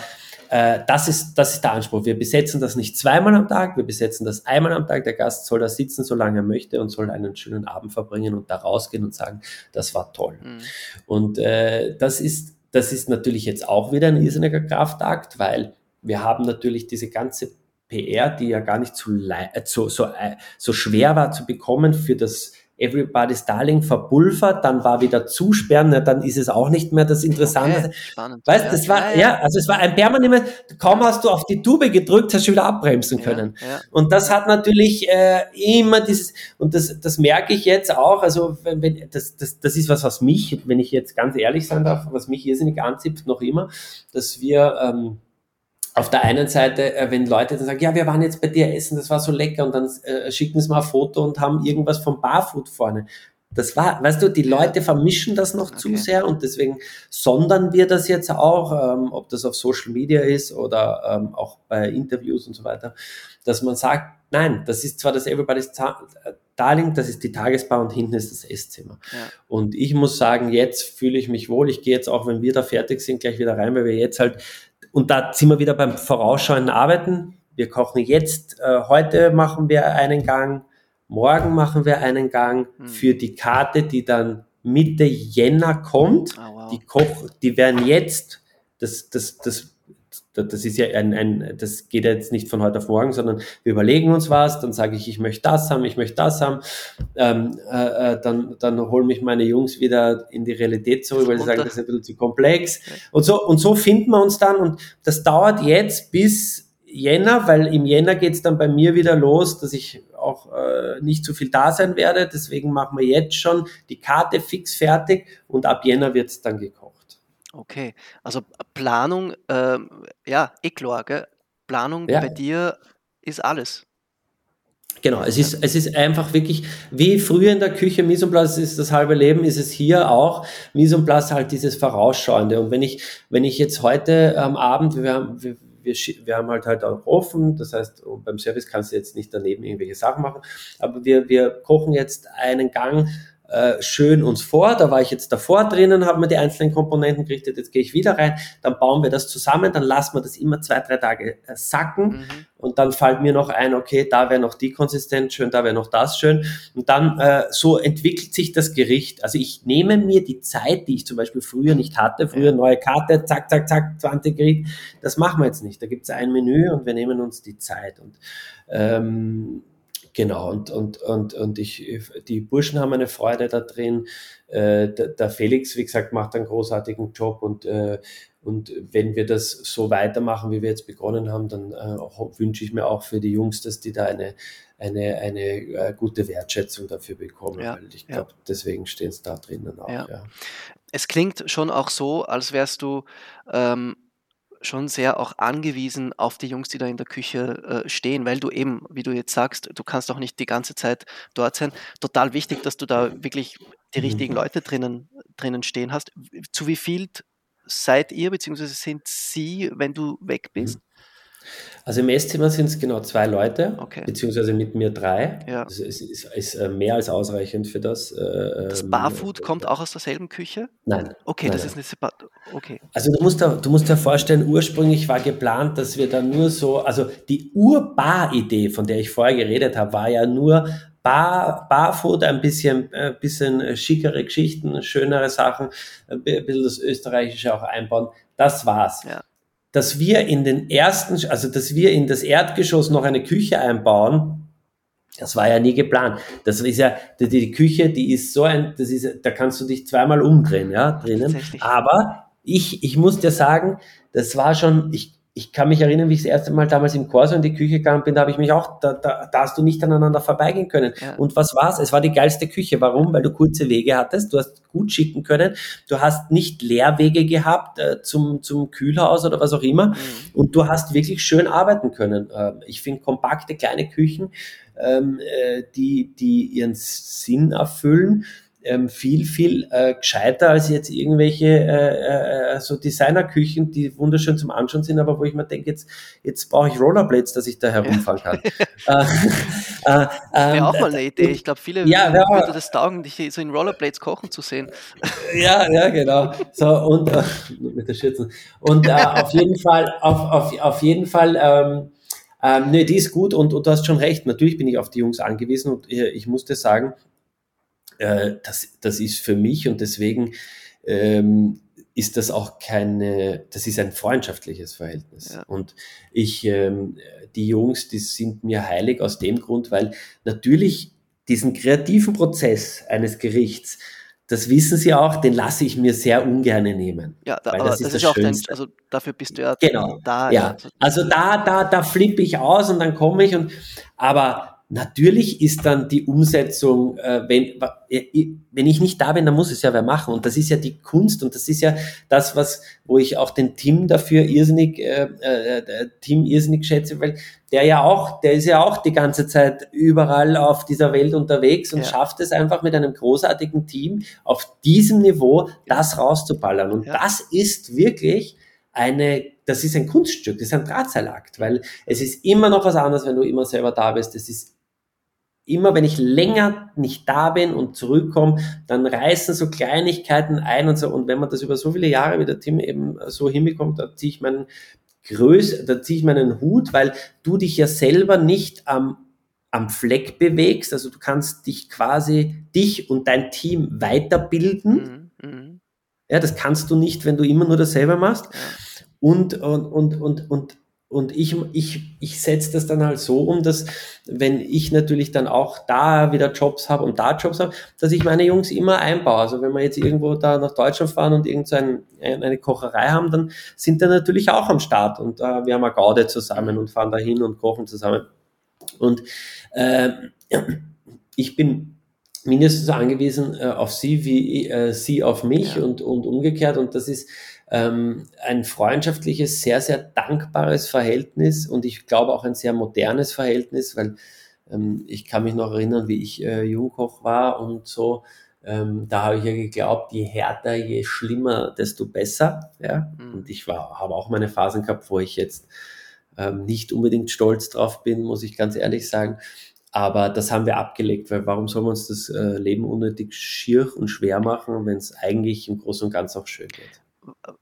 äh, das, ist, das ist der Anspruch. Wir besetzen das nicht zweimal am Tag, wir besetzen das einmal am Tag. Der Gast soll da sitzen, solange er möchte und soll einen schönen Abend verbringen und da rausgehen und sagen, das war toll. Mhm. Und äh, das, ist, das ist natürlich jetzt auch wieder ein irrsinniger Kraftakt, weil wir haben natürlich diese ganze PR, die ja gar nicht so, äh, so, so, äh, so schwer war zu bekommen für das Everybody's Darling verpulvert, dann war wieder zusperren, dann ist es auch nicht mehr das Interessante. Okay, spannend. Weißt, ja, das war, ja, ja, also es war ein permanent, kaum hast du auf die Tube gedrückt, hast du wieder abbremsen können. Ja, und das hat natürlich äh, immer dieses, und das, das merke ich jetzt auch, also wenn, wenn, das, das, das ist was, was mich, wenn ich jetzt ganz ehrlich sein darf, was mich irrsinnig anzieht, noch immer, dass wir, ähm, auf der einen Seite, äh, wenn Leute dann sagen, ja, wir waren jetzt bei dir essen, das war so lecker und dann äh, schicken sie mal ein Foto und haben irgendwas vom Barfood vorne. Das war, weißt du, die Leute vermischen das noch okay. zu sehr und deswegen sondern wir das jetzt auch, ähm, ob das auf Social Media ist oder ähm, auch bei Interviews und so weiter, dass man sagt, nein, das ist zwar das Everybody's Darling, das ist die Tagesbar und hinten ist das Esszimmer. Ja. Und ich muss sagen, jetzt fühle ich mich wohl. Ich gehe jetzt auch, wenn wir da fertig sind, gleich wieder rein, weil wir jetzt halt und da sind wir wieder beim vorausschauenden Arbeiten. Wir kochen jetzt, äh, heute machen wir einen Gang, morgen machen wir einen Gang hm. für die Karte, die dann Mitte Jänner kommt. Oh, wow. Die Koch, die werden jetzt, das, das, das das ist ja ein, ein, das geht jetzt nicht von heute auf morgen, sondern wir überlegen uns was, dann sage ich, ich möchte das haben, ich möchte das haben, ähm, äh, äh dann, dann holen mich meine Jungs wieder in die Realität zurück, weil sie sagen, das ist ein bisschen zu komplex. Und so, und so finden wir uns dann und das dauert jetzt bis Jänner, weil im Jänner geht es dann bei mir wieder los, dass ich auch äh, nicht zu viel da sein werde. Deswegen machen wir jetzt schon die Karte fix fertig und ab Jänner wird es dann gekocht. Okay, also Planung, ähm, ja, eh klar, gell? Planung Ja. bei dir ist alles. Genau, es ist, es ist einfach wirklich, wie früher in der Küche, Mise en place ist das halbe Leben, ist es hier auch, Mise en place halt dieses Vorausschauende. Und wenn ich, wenn ich jetzt heute am Abend, wir haben, wir, wir, wir haben halt halt auch offen, das heißt, beim Service kannst du jetzt nicht daneben irgendwelche Sachen machen, aber wir, wir kochen jetzt einen Gang äh, schön uns vor. Da war ich jetzt davor drinnen, habe mir die einzelnen Komponenten gerichtet, jetzt gehe ich wieder rein, dann bauen wir das zusammen, dann lassen wir das immer zwei, drei Tage äh, sacken mhm. und dann fällt mir noch ein, okay, da wäre noch die Konsistenz schön, da wäre noch das schön und dann äh, so entwickelt sich das Gericht. Also ich nehme mir die Zeit, die ich zum Beispiel früher nicht hatte, früher neue Karte, zack, zack, zack, 20 Gericht, das machen wir jetzt nicht. Da gibt es ein Menü und wir nehmen uns die Zeit und ähm, Genau, und, und, und, und ich, die Burschen haben eine Freude da drin. Äh, der, der, Felix, wie gesagt, macht einen großartigen Job und, äh, und wenn wir das so weitermachen, wie wir jetzt begonnen haben, dann äh, wünsche ich mir auch für die Jungs, dass die da eine, eine, eine äh, gute Wertschätzung dafür bekommen. Ja, ich glaube, ja. deswegen stehen es da drinnen auch. Ja. ja. Es klingt schon auch so, als wärst du ähm, schon sehr auch angewiesen auf die Jungs, die da in der Küche äh, stehen, weil du eben, wie du jetzt sagst, du kannst auch nicht die ganze Zeit dort sein. Total wichtig, dass du da wirklich die richtigen mhm. Leute drinnen, drinnen stehen hast. Zu wie viel seid ihr, beziehungsweise sind sie, wenn du weg bist? Also im Esszimmer sind es genau zwei Leute, okay. beziehungsweise mit mir drei. Ja. Also es ist, ist, äh, mehr als ausreichend für das. Äh, das ähm, Barfood äh, kommt auch aus derselben Küche? Nein. Okay, nein, das nein. ist eine separate. Okay. Also du musst, da, du musst dir vorstellen, ursprünglich war geplant, dass wir da nur so, also die Urbar-Idee, von der ich vorher geredet habe, war ja nur Bar, Barfood, ein bisschen, ein bisschen schickere Geschichten, schönere Sachen, ein bisschen das Österreichische auch einbauen. Das war's. Ja dass wir in den ersten, also dass wir in das Erdgeschoss noch eine Küche einbauen, das war ja nie geplant. Das ist ja, die, die Küche, die ist so ein, das ist, da kannst du dich zweimal umdrehen, ja, drinnen. Aber ich, ich muss dir sagen, das war schon, ich, ich kann mich erinnern, wie ich das erste Mal damals im Corso in die Küche gegangen bin, da habe ich mich auch, da, da, da hast du nicht aneinander vorbeigehen können. Ja. Und was war's? Es war die geilste Küche. Warum? Weil du kurze Wege hattest, du hast gut schicken können, du hast nicht Leerwege gehabt äh, zum, zum Kühlhaus oder was auch immer mhm. und du hast wirklich schön arbeiten können. Äh, ich finde kompakte kleine Küchen, ähm, äh, die, die ihren Sinn erfüllen ähm, viel, viel äh, gescheiter als jetzt irgendwelche äh, äh, so Designerküchen, die wunderschön zum Anschauen sind, aber wo ich mir denke, jetzt, jetzt brauche ich Rollerblades, dass ich da herumfahren kann. äh, äh, Wäre ähm, auch mal eine Idee. Ich glaube, viele ja, würde das taugen, dich so in Rollerblades kochen zu sehen. Ja, ja, genau. So, und äh, mit der Schürzen. Und äh, auf jeden Fall, auf, auf, auf jeden Fall, ähm, ähm, nee, die ist gut und, und du hast schon recht. Natürlich bin ich auf die Jungs angewiesen und ich, ich musste sagen, äh, das, das ist für mich und deswegen ähm, ist das auch keine, das ist ein freundschaftliches Verhältnis. Ja. Und ich, ähm, die Jungs, die sind mir heilig aus dem Grund, weil natürlich diesen kreativen Prozess eines Gerichts, das wissen Sie auch, den lasse ich mir sehr ungern nehmen. Ja, da, das, ist, das ist auch dein, also dafür bist du ja genau, da. Ja, also da, da, da flippe ich aus und dann komme ich und, aber Natürlich ist dann die Umsetzung, äh, wenn, wenn ich nicht da bin, dann muss es ja wer machen. Und das ist ja die Kunst und das ist ja das, was, wo ich auch den Team dafür irrsinnig, äh, äh, Team irrsinnig schätze, weil der ja auch, der ist ja auch die ganze Zeit überall auf dieser Welt unterwegs und ja. schafft es einfach mit einem großartigen Team auf diesem Niveau das rauszuballern. Und ja. das ist wirklich eine, das ist ein Kunststück, das ist ein Drahtseilakt, weil es ist immer noch was anderes, wenn du immer selber da bist. Es ist immer wenn ich länger nicht da bin und zurückkomme, dann reißen so Kleinigkeiten ein und so. Und wenn man das über so viele Jahre wie der Tim eben so hinbekommt, da ziehe ich meinen Größ, da ziehe ich meinen Hut, weil du dich ja selber nicht am, am Fleck bewegst. Also du kannst dich quasi, dich und dein Team weiterbilden. Mhm, mh. Ja, das kannst du nicht, wenn du immer nur dasselbe machst. Und, und, und, und, und und ich, ich, ich setze das dann halt so um, dass wenn ich natürlich dann auch da wieder Jobs habe und da Jobs habe, dass ich meine Jungs immer einbaue. Also wenn wir jetzt irgendwo da nach Deutschland fahren und irgend so ein, eine Kocherei haben, dann sind die natürlich auch am Start und äh, wir haben eine Gaude zusammen und fahren dahin und kochen zusammen. Und äh, ich bin mindestens so angewiesen äh, auf sie wie äh, sie auf mich ja. und, und umgekehrt und das ist ähm, ein freundschaftliches, sehr, sehr dankbares Verhältnis und ich glaube auch ein sehr modernes Verhältnis, weil ähm, ich kann mich noch erinnern, wie ich äh, Jungkoch war und so. Ähm, da habe ich ja geglaubt, je härter, je schlimmer, desto besser. Ja? Mhm. Und ich habe auch meine Phasen gehabt, wo ich jetzt ähm, nicht unbedingt stolz drauf bin, muss ich ganz ehrlich sagen. Aber das haben wir abgelegt, weil warum soll man uns das äh, Leben unnötig schier und schwer machen, wenn es eigentlich im Großen und Ganzen auch schön geht?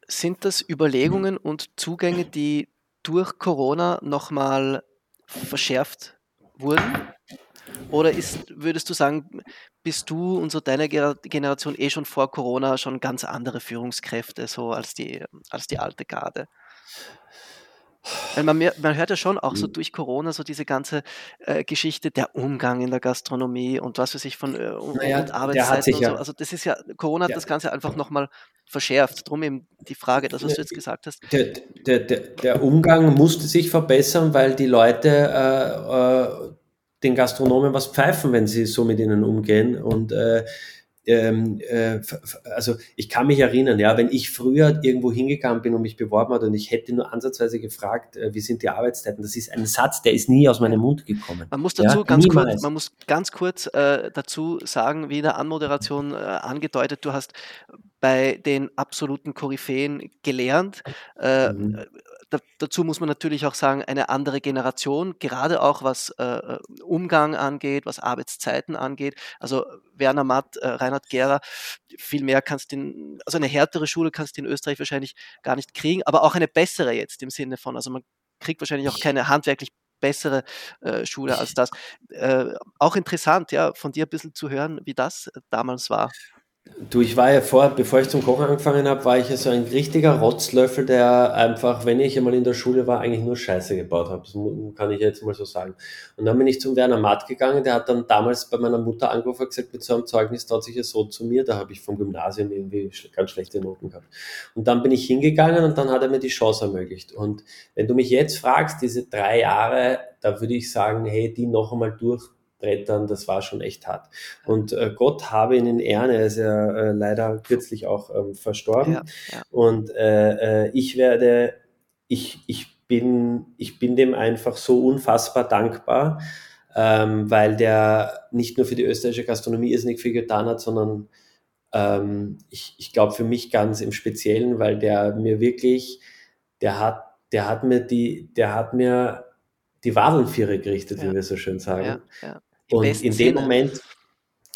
Sind das Überlegungen und Zugänge, die durch Corona nochmal verschärft wurden? Oder ist, würdest du sagen, bist du und so deine Generation eh schon vor Corona schon ganz andere Führungskräfte, so als die, als die alte Garde? Weil man, man hört ja schon auch so mhm. durch Corona so diese ganze äh, Geschichte, der Umgang in der Gastronomie und was weiß ich von äh, naja, und Arbeitszeiten und so. Also das ist ja, Corona hat ja. das Ganze einfach nochmal verschärft. Drum eben die Frage, das, was du jetzt gesagt hast. Der, der, der, der Umgang musste sich verbessern, weil die Leute äh, äh den Gastronomen was pfeifen, wenn sie so mit ihnen umgehen. Und äh, ähm, äh, also ich kann mich erinnern, ja, wenn ich früher irgendwo hingegangen bin und mich beworben hat und ich hätte nur ansatzweise gefragt, äh, wie sind die Arbeitszeiten, das ist ein Satz, der ist nie aus meinem Mund gekommen. Man muss dazu ja, ganz kurz, man muss ganz kurz äh, dazu sagen, wie in der Anmoderation äh, angedeutet, du hast bei den absoluten Koryphäen gelernt. Äh, mhm da, dazu muss man natürlich auch sagen, eine andere Generation, gerade auch was äh, äh, Umgang angeht, was Arbeitszeiten angeht. Also Werner Matt, äh, Reinhard Gera, viel mehr kannst du, also eine härtere Schule kannst du in Österreich wahrscheinlich gar nicht kriegen, aber auch eine bessere jetzt im Sinne von, also man kriegt wahrscheinlich auch keine handwerklich bessere äh, Schule als das. Äh, auch interessant, ja, von dir ein bisschen zu hören, wie das damals war. Du, ich war ja vor, bevor ich zum Kochen angefangen habe, war ich ja so ein richtiger Rotzlöffel, der einfach, wenn ich einmal in der Schule war, eigentlich nur Scheiße gebaut habe. Das kann ich jetzt mal so sagen. Und dann bin ich zum Werner Matt gegangen, der hat dann damals bei meiner Mutter angerufen und gesagt, mit so einem Zeugnis traut sich ja so zu mir, da habe ich vom Gymnasium irgendwie ganz schlechte Noten gehabt. Und dann bin ich hingegangen und dann hat er mir die Chance ermöglicht. Und wenn du mich jetzt fragst, diese drei Jahre, da würde ich sagen, hey, die noch einmal durch Brettern, das war schon echt hart. Und äh, Gott habe ihn in Ehren, er ist ja äh, leider kürzlich auch ähm, verstorben. Ja, ja. Und äh, äh, ich werde, ich, ich, bin, ich bin dem einfach so unfassbar dankbar, ähm, weil der nicht nur für die österreichische Gastronomie irrsinnig viel getan hat, sondern ähm, ich, ich glaube für mich ganz im Speziellen, weil der mir wirklich, der hat, der hat mir die, der hat mir die Wadelnviere gerichtet, ja. wie wir so schön sagen. Ja, ja. Und in dem Sinne. Moment,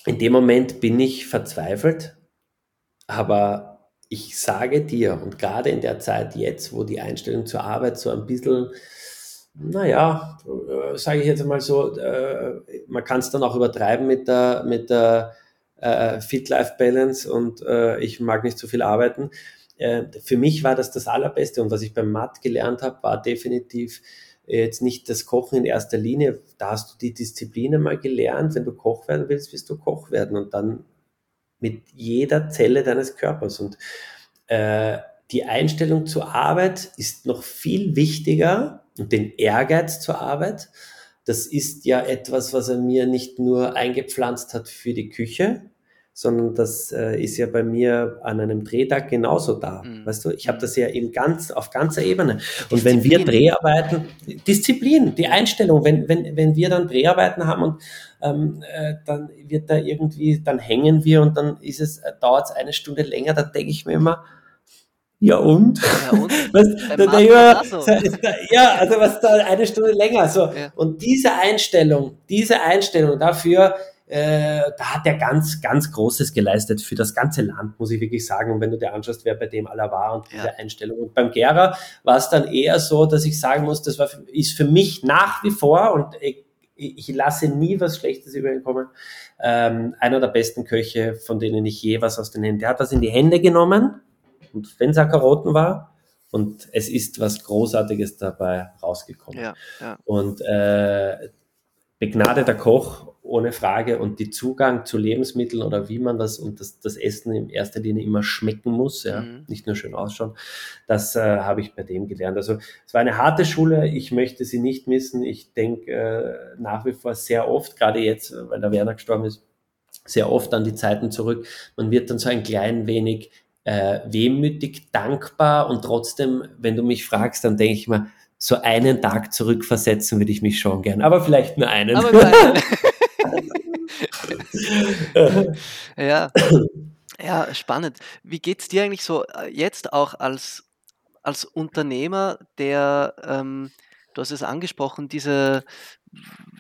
in dem Moment bin ich verzweifelt, aber ich sage dir, und gerade in der Zeit jetzt, wo die Einstellung zur Arbeit so ein bisschen, naja, äh, sage ich jetzt mal so, äh, man kann es dann auch übertreiben mit der, mit der äh, Fit-Life-Balance und äh, ich mag nicht so viel arbeiten. äh, für mich war das das Allerbeste und was ich beim Matt gelernt habe, war definitiv jetzt nicht das Kochen in erster Linie. Da hast du die Disziplin mal gelernt. Wenn du Koch werden willst, willst du Koch werden und dann mit jeder Zelle deines Körpers. Und äh, die Einstellung zur Arbeit ist noch viel wichtiger und den Ehrgeiz zur Arbeit. Das ist ja etwas, was er mir nicht nur eingepflanzt hat für die Küche, sondern das äh, ist ja bei mir an einem Drehtag genauso da. Mhm. Weißt du, ich habe das ja eben ganz auf ganzer Ebene. Und wenn wir Dreharbeiten, Disziplin, die Einstellung, wenn, wenn, wenn wir dann Dreharbeiten haben und ähm, äh, dann wird da irgendwie, dann hängen wir und dann ist es, äh, dauert es eine Stunde länger, dann denke ich mir immer, ja und? Ja, und? was, da, immer, so. ja, also was da eine Stunde länger. So. Ja. Und diese Einstellung, diese Einstellung dafür, äh, da hat er ganz, ganz Großes geleistet für das ganze Land, muss ich wirklich sagen. Und wenn du dir anschaust, wer bei dem aller war und diese Einstellung. Und beim Gera war es dann eher so, dass ich sagen muss, das war, ist für mich nach wie vor und ich, ich lasse nie was Schlechtes über ihn kommen. Ähm, einer der besten Köche, von denen ich je was aus den Händen. Der hat das in die Hände genommen und wenn es Karotten war, und es ist was Großartiges dabei rausgekommen. Ja, ja. Und äh, begnadeter Koch ohne Frage und die Zugang zu Lebensmitteln oder wie man das und das, das Essen in erster Linie immer schmecken muss, ja, mhm. nicht nur schön ausschauen, das äh, habe ich bei dem gelernt. Also es war eine harte Schule, ich möchte sie nicht missen. Ich denke äh, nach wie vor sehr oft, gerade jetzt, weil der Werner gestorben ist, sehr oft an die Zeiten zurück. Man wird dann so ein klein wenig äh, wehmütig, dankbar und trotzdem, wenn du mich fragst, dann denke ich mir, so einen Tag zurückversetzen würde ich mich schon gern, aber vielleicht nur einen. Aber nur einen. ja. ja, spannend. Wie geht es dir eigentlich so äh, jetzt auch als, als Unternehmer, der, ähm, du hast es angesprochen, diese,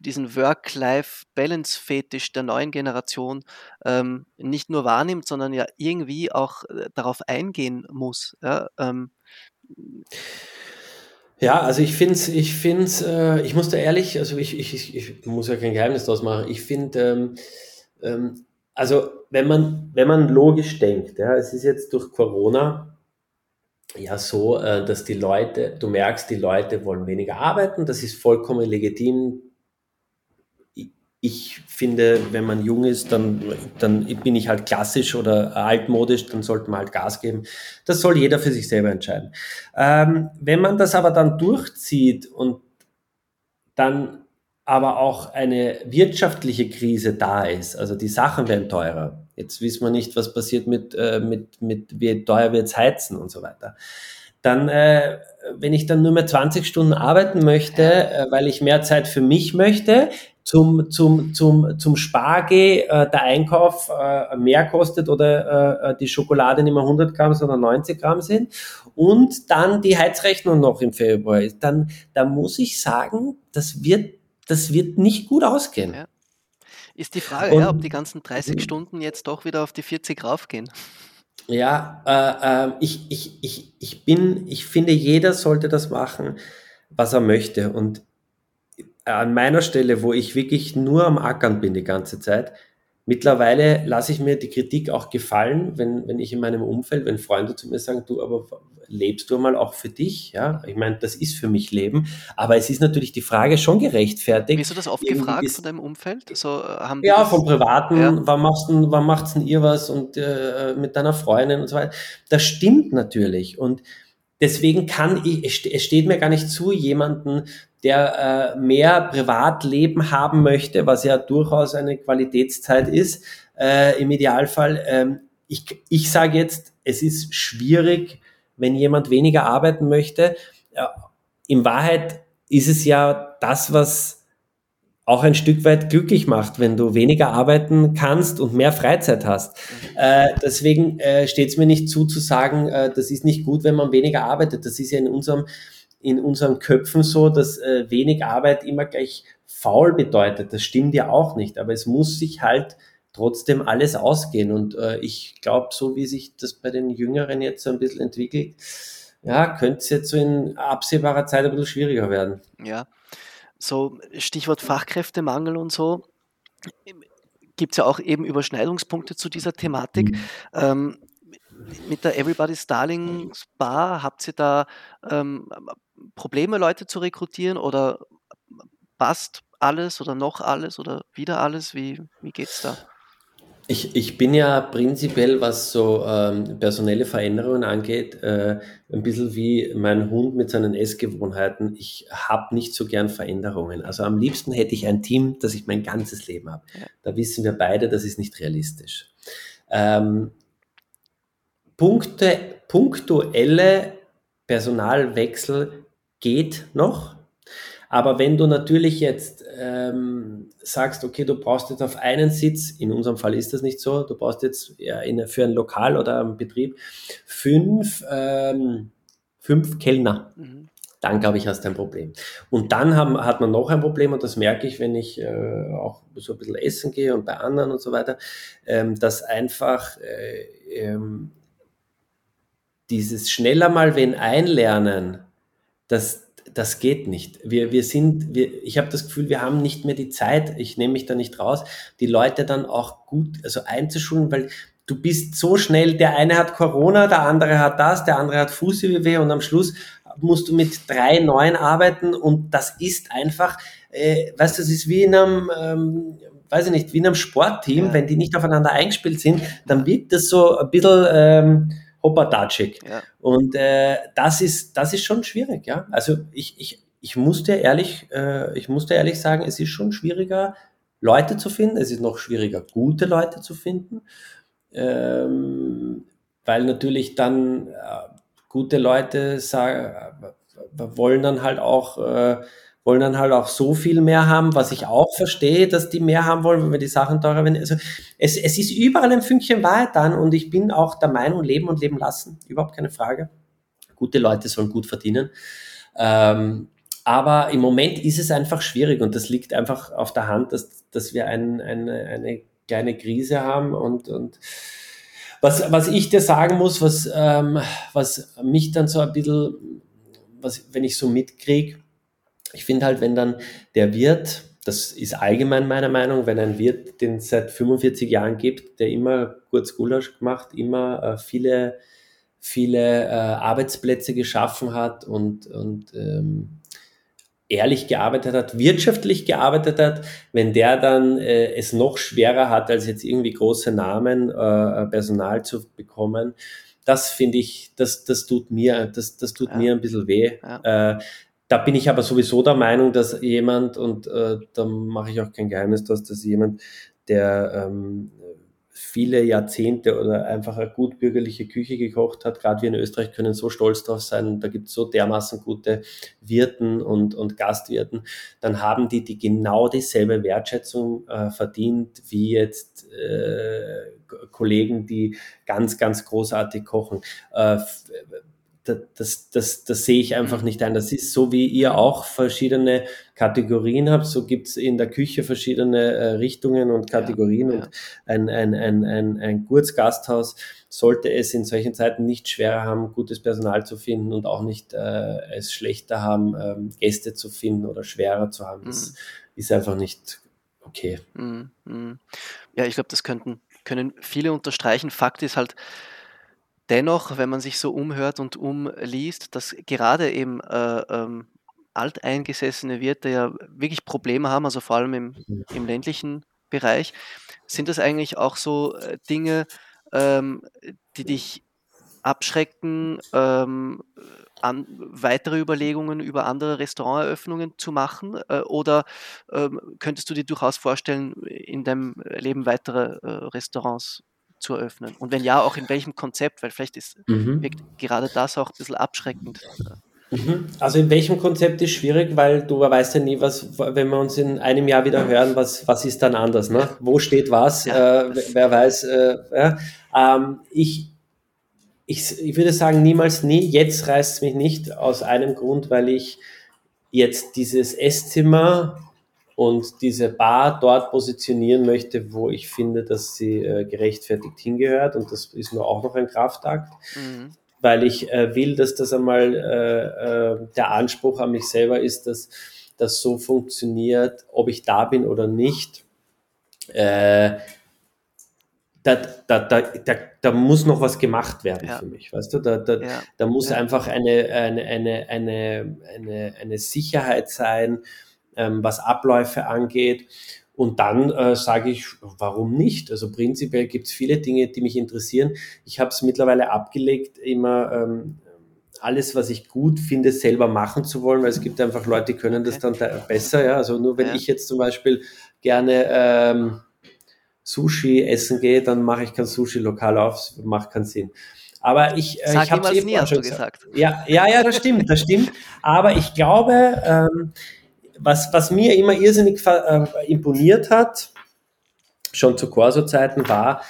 diesen Work-Life-Balance-Fetisch der neuen Generation ähm, nicht nur wahrnimmt, sondern ja irgendwie auch äh, darauf eingehen muss. Ja, ähm, ja, also ich finde es, ich finde äh, ich muss da ehrlich, also ich, ich, ich muss ja kein Geheimnis daraus machen. Ich finde, ähm, ähm, also wenn man, wenn man logisch denkt, ja, es ist jetzt durch Corona ja so, äh, dass die Leute, du merkst, die Leute wollen weniger arbeiten, das ist vollkommen legitim, ich finde, wenn man jung ist, dann, dann bin ich halt klassisch oder altmodisch, dann sollte man halt Gas geben. Das soll jeder für sich selber entscheiden. Ähm, wenn man das aber dann durchzieht und dann aber auch eine wirtschaftliche Krise da ist, also die Sachen werden teurer. Jetzt wissen wir nicht, was passiert mit, äh, mit, mit wie teuer wird's heizen und so weiter. Dann, äh, wenn ich dann nur mehr 20 Stunden arbeiten möchte, äh, weil ich mehr Zeit für mich möchte, zum, zum, zum, zum Sparge äh, der Einkauf äh, mehr kostet oder äh, äh die Schokolade nicht mehr 100 Gramm, sondern 90 Gramm sind und dann die Heizrechnung noch im Februar ist, dann, dann muss ich sagen, das wird, das wird nicht gut ausgehen. Ja. Ist die Frage, und, ja, ob die ganzen 30 Stunden jetzt doch wieder auf die 40 raufgehen. Ja, äh, äh, ich, ich, ich, ich bin, ich finde, jeder sollte das machen, was er möchte. Und an meiner Stelle, wo ich wirklich nur am Ackern bin die ganze Zeit, mittlerweile lasse ich mir die Kritik auch gefallen, wenn, wenn ich in meinem Umfeld, wenn Freunde zu mir sagen, du, aber lebst du mal auch für dich? Ja, ich meine, das ist für mich Leben, aber es ist natürlich die Frage schon gerechtfertigt. Bist du das oft Irgendwie gefragt von deinem Umfeld? So, äh, haben ja, vom Privaten, ja. wann machst du, wann macht's denn ihr was und äh, mit deiner Freundin und so weiter. Das stimmt natürlich und deswegen kann ich, es steht mir gar nicht zu, jemanden der äh, mehr Privatleben haben möchte, was ja durchaus eine Qualitätszeit ist, äh, im Idealfall. Ähm, ich ich sage jetzt, es ist schwierig, wenn jemand weniger arbeiten möchte. Ja, in Wahrheit ist es ja das, was auch ein Stück weit glücklich macht, wenn du weniger arbeiten kannst und mehr Freizeit hast. Äh, deswegen äh, steht es mir nicht zu, zu sagen, äh, das ist nicht gut, wenn man weniger arbeitet. Das ist ja in unserem in unseren Köpfen so, dass äh, wenig Arbeit immer gleich faul bedeutet. Das stimmt ja auch nicht, aber es muss sich halt trotzdem alles ausgehen. Und äh, ich glaube, so wie sich das bei den Jüngeren jetzt so ein bisschen entwickelt, ja, könnte es jetzt so in absehbarer Zeit ein bisschen schwieriger werden. Ja, so Stichwort Fachkräftemangel und so, gibt es ja auch eben Überschneidungspunkte zu dieser Thematik. Mhm. Ähm, mit der Everybody's Darlings Bar, habt ihr da ähm, Probleme, Leute zu rekrutieren oder passt alles oder noch alles oder wieder alles? Wie, wie geht's da? Ich, ich bin ja prinzipiell, was so ähm, personelle Veränderungen angeht, äh, ein bisschen wie mein Hund mit seinen Essgewohnheiten. Ich habe nicht so gern Veränderungen. Also am liebsten hätte ich ein Team, das ich mein ganzes Leben habe. Ja. Da wissen wir beide, das ist nicht realistisch. Ähm, Punkte, punktuelle Personalwechsel geht noch. Aber wenn du natürlich jetzt ähm, sagst, okay, du brauchst jetzt auf einen Sitz, in unserem Fall ist das nicht so, du brauchst jetzt ja, in, für ein Lokal oder einen Betrieb fünf, ähm, fünf Kellner. Mhm. Dann glaube ich, hast du ein Problem. Und dann haben, hat man noch ein Problem, und das merke ich, wenn ich äh, auch so ein bisschen essen gehe und bei anderen und so weiter, ähm, dass einfach äh, ähm, dieses schneller mal wen einlernen, das, das geht nicht. Wir, wir sind, wir, ich habe das Gefühl, wir haben nicht mehr die Zeit, ich nehme mich da nicht raus, die Leute dann auch gut also einzuschulen, weil du bist so schnell, der eine hat Corona, der andere hat das, der andere hat Fußweh und am Schluss musst du mit drei neuen arbeiten und das ist einfach, äh, weißt du, das ist wie in einem, ähm, weiß ich nicht, wie in einem Sportteam, ja. wenn die nicht aufeinander eingespielt sind, dann wirkt das so ein bisschen... Ähm, hoppertatschig. Ja. Und äh, das, ist, das ist schon schwierig, ja. Also ich, ich, ich musste ehrlich, äh, ich musste ehrlich sagen, es ist schon schwieriger, Leute zu finden. Es ist noch schwieriger, gute Leute zu finden. Ähm, weil natürlich dann äh, gute Leute sagen, wollen dann halt auch äh, wollen dann halt auch so viel mehr haben, was ich auch verstehe, dass die mehr haben wollen, wenn wir die Sachen teurer werden. Also es, es ist überall ein Fünkchen Wahrheit dann und ich bin auch der Meinung, leben und leben lassen, überhaupt keine Frage. Gute Leute sollen gut verdienen. Ähm, aber im Moment ist es einfach schwierig und das liegt einfach auf der Hand, dass, dass wir ein, eine, eine kleine Krise haben und, und was, was ich dir sagen muss, was, ähm, was mich dann so ein bisschen, was, wenn ich so mitkriege, ich finde halt, wenn dann der Wirt, das ist allgemein meiner Meinung, wenn ein Wirt, den es seit 45 Jahren gibt, der immer kurz Gulasch gemacht, immer äh, viele, viele äh, Arbeitsplätze geschaffen hat und, und ähm, ehrlich gearbeitet hat, wirtschaftlich gearbeitet hat, wenn der dann äh, es noch schwerer hat, als jetzt irgendwie große Namen, äh, Personal zu bekommen, das finde ich, das, das tut mir, das, das tut ja. mir ein bisschen weh. Ja. Äh, da bin ich aber sowieso der Meinung, dass jemand, und äh, da mache ich auch kein Geheimnis dass jemand, der ähm, viele Jahrzehnte oder einfach eine gut bürgerliche Küche gekocht hat, gerade wir in Österreich können so stolz drauf sein, da gibt es so dermaßen gute Wirten und, und Gastwirten, dann haben die, die genau dieselbe Wertschätzung äh, verdient wie jetzt äh, Kollegen, die ganz, ganz großartig kochen. Äh, das, das, das sehe ich einfach nicht ein. Das ist so, wie ihr auch verschiedene Kategorien habt, so gibt es in der Küche verschiedene äh, Richtungen und Kategorien. Ja, ja. Und ein, ein, ein, ein, ein Kurzgasthaus sollte es in solchen Zeiten nicht schwerer haben, gutes Personal zu finden und auch nicht äh, es schlechter haben, ähm, Gäste zu finden oder schwerer zu haben. Das mhm. ist einfach nicht okay. Mhm. mhm. Ja, ich glaube, das könnten, können viele unterstreichen. Fakt ist halt, Dennoch, wenn man sich so umhört und umliest, dass gerade eben äh, ähm, alteingesessene Wirte ja wirklich Probleme haben, also vor allem im, im ländlichen Bereich, sind das eigentlich auch so äh, Dinge, ähm, die dich abschrecken, ähm, an, weitere Überlegungen über andere Restauranteröffnungen zu machen? Äh, oder ähm, könntest du dir durchaus vorstellen, in deinem Leben weitere äh, Restaurants zu eröffnen? Und wenn ja, auch in welchem Konzept? Weil vielleicht ist mhm. gerade das auch ein bisschen abschreckend. Mhm. Also in welchem Konzept ist schwierig, weil du weißt ja nie, was, wenn wir uns in einem Jahr wieder hören, was, was ist dann anders, ne? Wo steht was? Ja, äh, wer weiß, äh, ja. ähm, ich, ich, ich würde sagen, niemals nie. Jetzt reißt es mich nicht aus einem Grund, weil ich jetzt dieses Esszimmer und diese Bar dort positionieren möchte, wo ich finde, dass sie äh, gerechtfertigt hingehört. Und das ist nur auch noch ein Kraftakt, mhm. weil ich äh, will, dass das einmal äh, äh, der Anspruch an mich selber ist, dass das so funktioniert, ob ich da bin oder nicht. Äh, da, da, da, da, da muss noch was gemacht werden ja. für mich, weißt du? Da, da, ja. da muss ja. einfach eine, eine, eine, eine, eine, eine Sicherheit sein, ähm, was Abläufe angeht. Und dann äh, sage ich, warum nicht? Also prinzipiell gibt es viele Dinge, die mich interessieren. Ich habe es mittlerweile abgelegt, immer ähm, alles, was ich gut finde, selber machen zu wollen, weil es gibt einfach Leute, die können das dann besser. Ja? Also nur wenn ja. ich jetzt zum Beispiel gerne ähm, Sushi essen gehe, dann mache ich kein Sushi lokal auf, macht keinen Sinn. Aber ich, äh, Sag ich habe es nie, hast du gesagt. Ja, ja, ja, das stimmt, das stimmt. Aber ich glaube, ähm, was, was mir immer irrsinnig äh, imponiert hat, schon zu Corso-Zeiten, war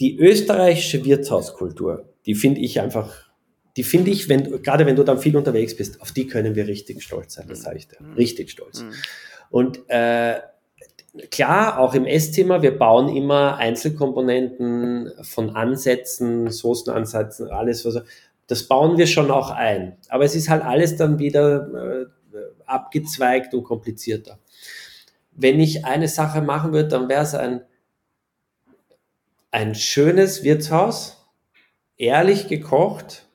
die österreichische Wirtshauskultur die finde ich einfach, die finde ich, wenn, gerade wenn du dann viel unterwegs bist, auf die können wir richtig stolz sein, das sage ich dir. Mhm. Richtig stolz. Mhm. Und äh, klar, auch im Esszimmer, wir bauen immer Einzelkomponenten von Ansätzen, Soßenansätzen, alles, was, das bauen wir schon auch ein. Aber es ist halt alles dann wieder äh, abgezweigt und komplizierter. Wenn ich eine Sache machen würde, dann wäre es ein, ein schönes Wirtshaus, ehrlich gekocht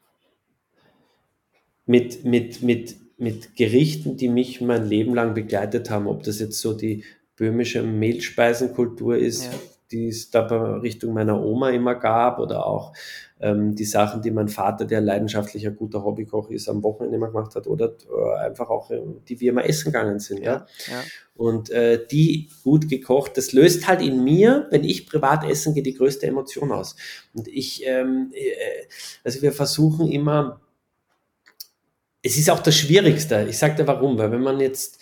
mit, mit, mit, mit Gerichten, die mich mein Leben lang begleitet haben. Ob das jetzt so die böhmische Mehlspeisenkultur ist, ja. Die es da Richtung meiner Oma immer gab oder auch ähm, die Sachen, die mein Vater, der leidenschaftlicher guter Hobbykoch ist, am Wochenende immer gemacht hat oder äh, einfach auch, äh, die wir immer essen gegangen sind. Ja, ja. Und äh, die gut gekocht, das löst halt in mir, wenn ich privat essen gehe, die größte Emotion aus. Und ich, ähm, äh, also wir versuchen immer, es ist auch das Schwierigste. Ich sage dir warum, weil wenn man jetzt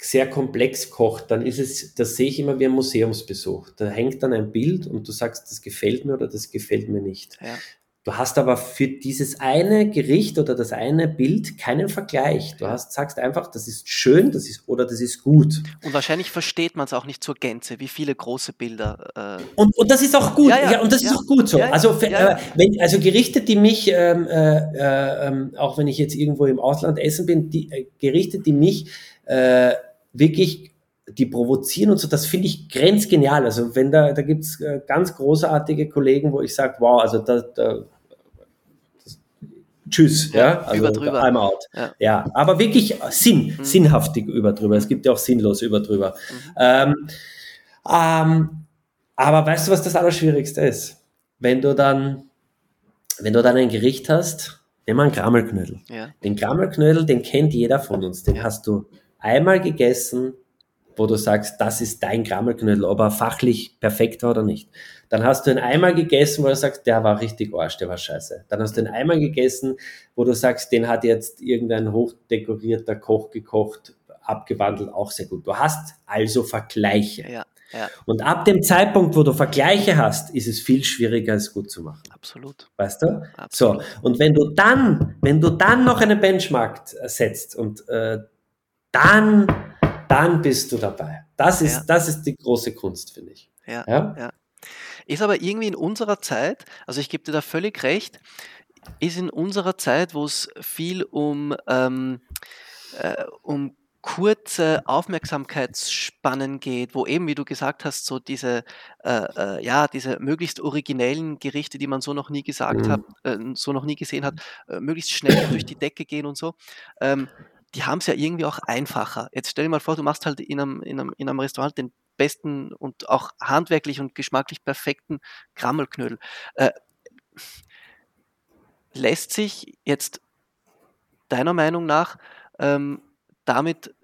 sehr komplex kocht, dann ist es, das sehe ich immer wie ein Museumsbesuch. Da hängt dann ein Bild und du sagst, das gefällt mir oder das gefällt mir nicht. Ja. Du hast aber für dieses eine Gericht oder das eine Bild keinen Vergleich. Du hast, sagst einfach, das ist schön, das ist oder das ist gut. Und wahrscheinlich versteht man es auch nicht zur Gänze, wie viele große Bilder. Äh und, und das ist auch gut. Ja, ja, ja und das ist auch gut so. also, äh, wenn, also Gerichte, die mich, ähm, äh, äh, ähm, auch wenn ich jetzt irgendwo im Ausland essen bin, die äh, Gerichte, die mich äh, wirklich die provozieren und so, das finde ich grenzgenial. Also wenn da, da gibt es äh, ganz großartige Kollegen, wo ich sage, wow, also da, da Tschüss, ja, ja also über drüber. I'm out. Ja. ja. aber wirklich Sinn, mhm. sinnhaftig über drüber. Es gibt ja auch sinnlos über drüber. Mhm. Ähm, ähm, aber weißt du, was das Allerschwierigste ist? Wenn du dann, wenn du dann ein Gericht hast, nimm mal einen Krammelknödel. Ja. Den Krammelknödel, den kennt jeder von uns. Den hast du einmal gegessen, wo du sagst, das ist dein Krammelknödel, ob er fachlich perfekt war oder nicht. Dann hast du einen Eimer gegessen, wo du sagst, der war richtig Arsch, der war scheiße. Dann hast du einen Eimer gegessen, wo du sagst, den hat jetzt irgendein hochdekorierter Koch gekocht, abgewandelt, auch sehr gut. Du hast also Vergleiche. Ja, ja. Und ab dem Zeitpunkt, wo du Vergleiche hast, ist es viel schwieriger, es gut zu machen. Absolut. Weißt du? Absolut. So. Und wenn du dann, wenn du dann noch einen Benchmark setzt und äh, dann dann bist du dabei. Das ist, ja. das ist die große Kunst, finde ich. Ja, ja, ja. Ist aber irgendwie in unserer Zeit, also ich gebe dir da völlig recht, ist in unserer Zeit, wo es viel um, ähm, äh, um kurze Aufmerksamkeitsspannen geht, wo eben, wie du gesagt hast, so diese, äh, äh, ja, diese möglichst originellen Gerichte, die man so noch nie gesagt mhm. hat, äh, so noch nie gesehen hat, äh, möglichst schnell durch die Decke gehen und so. Ähm, die haben es ja irgendwie auch einfacher. Jetzt stell dir mal vor, du machst halt in einem, in einem, in einem Restaurant den besten und auch handwerklich und geschmacklich perfekten Krammelknödel. Äh, lässt sich jetzt deiner Meinung nach ähm, damit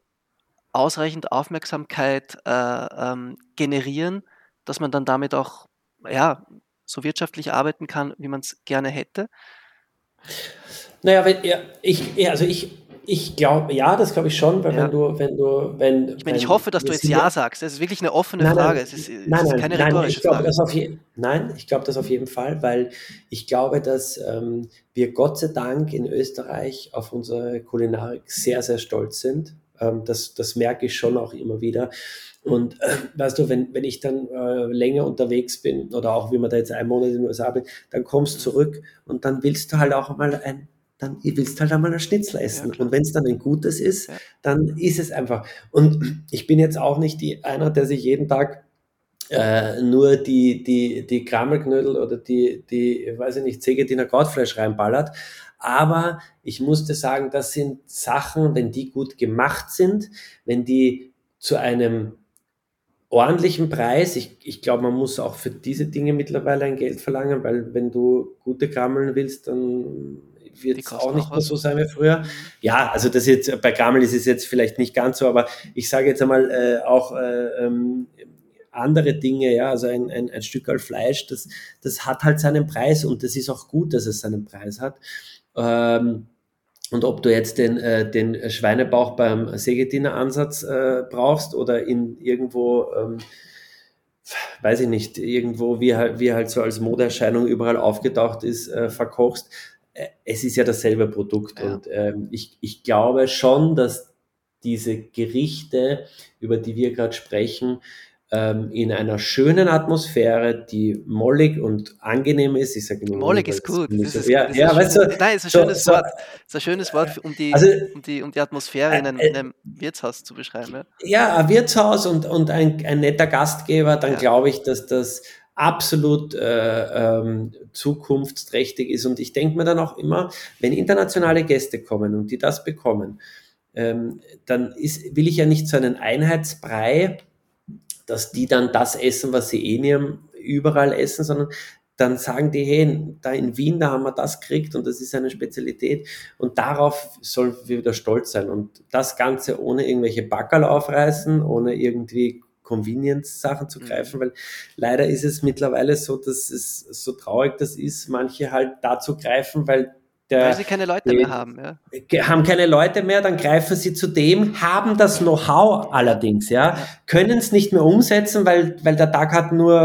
ausreichend Aufmerksamkeit äh, ähm, generieren, dass man dann damit auch ja, so wirtschaftlich arbeiten kann, wie man es gerne hätte? Naja, wenn, ja, ich, also ich ich glaube, ja, das glaube ich schon, weil ja. wenn du, wenn du, wenn. Ich meine, ich hoffe, dass du jetzt Ja sagst. Das ist wirklich eine offene nein, Frage. Nein, es ist, es nein, ist keine nein, rhetorische ich Frage. Das auf je, nein, ich glaube das auf jeden Fall, weil ich glaube, dass ähm, wir Gott sei Dank in Österreich auf unsere Kulinarik sehr, sehr stolz sind. Ähm, das, das merke ich schon auch immer wieder. Und äh, weißt du, wenn, wenn ich dann äh, länger unterwegs bin oder auch wie man da jetzt einen Monat in den USA bin, dann kommst du zurück und dann willst du halt auch mal ein dann willst du halt einmal ein Schnitzel essen. Ja, und wenn es dann ein gutes ist, ja. dann ist es einfach. Und ich bin jetzt auch nicht die, einer, der sich jeden Tag äh, nur die, die, die Krammelknödel oder die, die, weiß ich nicht, Zegediner Gautfleisch reinballert. Aber ich musste sagen, das sind Sachen, wenn die gut gemacht sind, wenn die zu einem ordentlichen Preis. Ich, ich glaube, man muss auch für diese Dinge mittlerweile ein Geld verlangen, weil wenn du gute Krammeln willst, dann wird es auch nicht mehr so sein wie früher. Mhm. Ja, also das jetzt bei Grammel ist es jetzt vielleicht nicht ganz so, aber ich sage jetzt einmal äh, auch äh, ähm, andere Dinge, ja, also ein, ein, ein Stück Fleisch, das, das hat halt seinen Preis und das ist auch gut, dass es seinen Preis hat. Ähm, und ob du jetzt den, äh, den Schweinebauch beim Sägetiner-Ansatz äh, brauchst oder in irgendwo, ähm, weiß ich nicht, irgendwo, wie halt, wie halt so als Modeerscheinung überall aufgetaucht ist, äh, verkochst, es ist ja dasselbe Produkt. Ja. Und ähm, ich, ich glaube schon, dass diese Gerichte, über die wir gerade sprechen, ähm, in einer schönen Atmosphäre, die mollig und angenehm ist. Ich sage immer, mollig ist gut. Das ist, ja, das ja, weißt du, nein, ist ein schönes so, Wort. ist ein schönes Wort, um die, also, um die, um die Atmosphäre in einem, in einem Wirtshaus zu beschreiben. Ja, ja ein Wirtshaus und, und ein, ein netter Gastgeber, dann ja. glaube ich, dass das absolut äh, ähm, zukunftsträchtig ist. Und ich denke mir dann auch immer, wenn internationale Gäste kommen und die das bekommen, ähm, dann ist, will ich ja nicht so einen Einheitsbrei dass die dann das essen, was sie eh nie überall essen, sondern dann sagen die, hey, da in Wien, da haben wir das gekriegt und das ist eine Spezialität und darauf sollen wir wieder stolz sein und das Ganze ohne irgendwelche Backerl aufreißen, ohne irgendwie Convenience-Sachen zu mhm. greifen, weil leider ist es mittlerweile so, dass es so traurig das ist, manche halt dazu greifen, weil der, Weil sie keine Leute die, mehr haben, ja. Haben keine Leute mehr, dann greifen sie zu dem, haben das Know-how allerdings, ja, können es nicht mehr umsetzen, weil, weil der Tag hat nur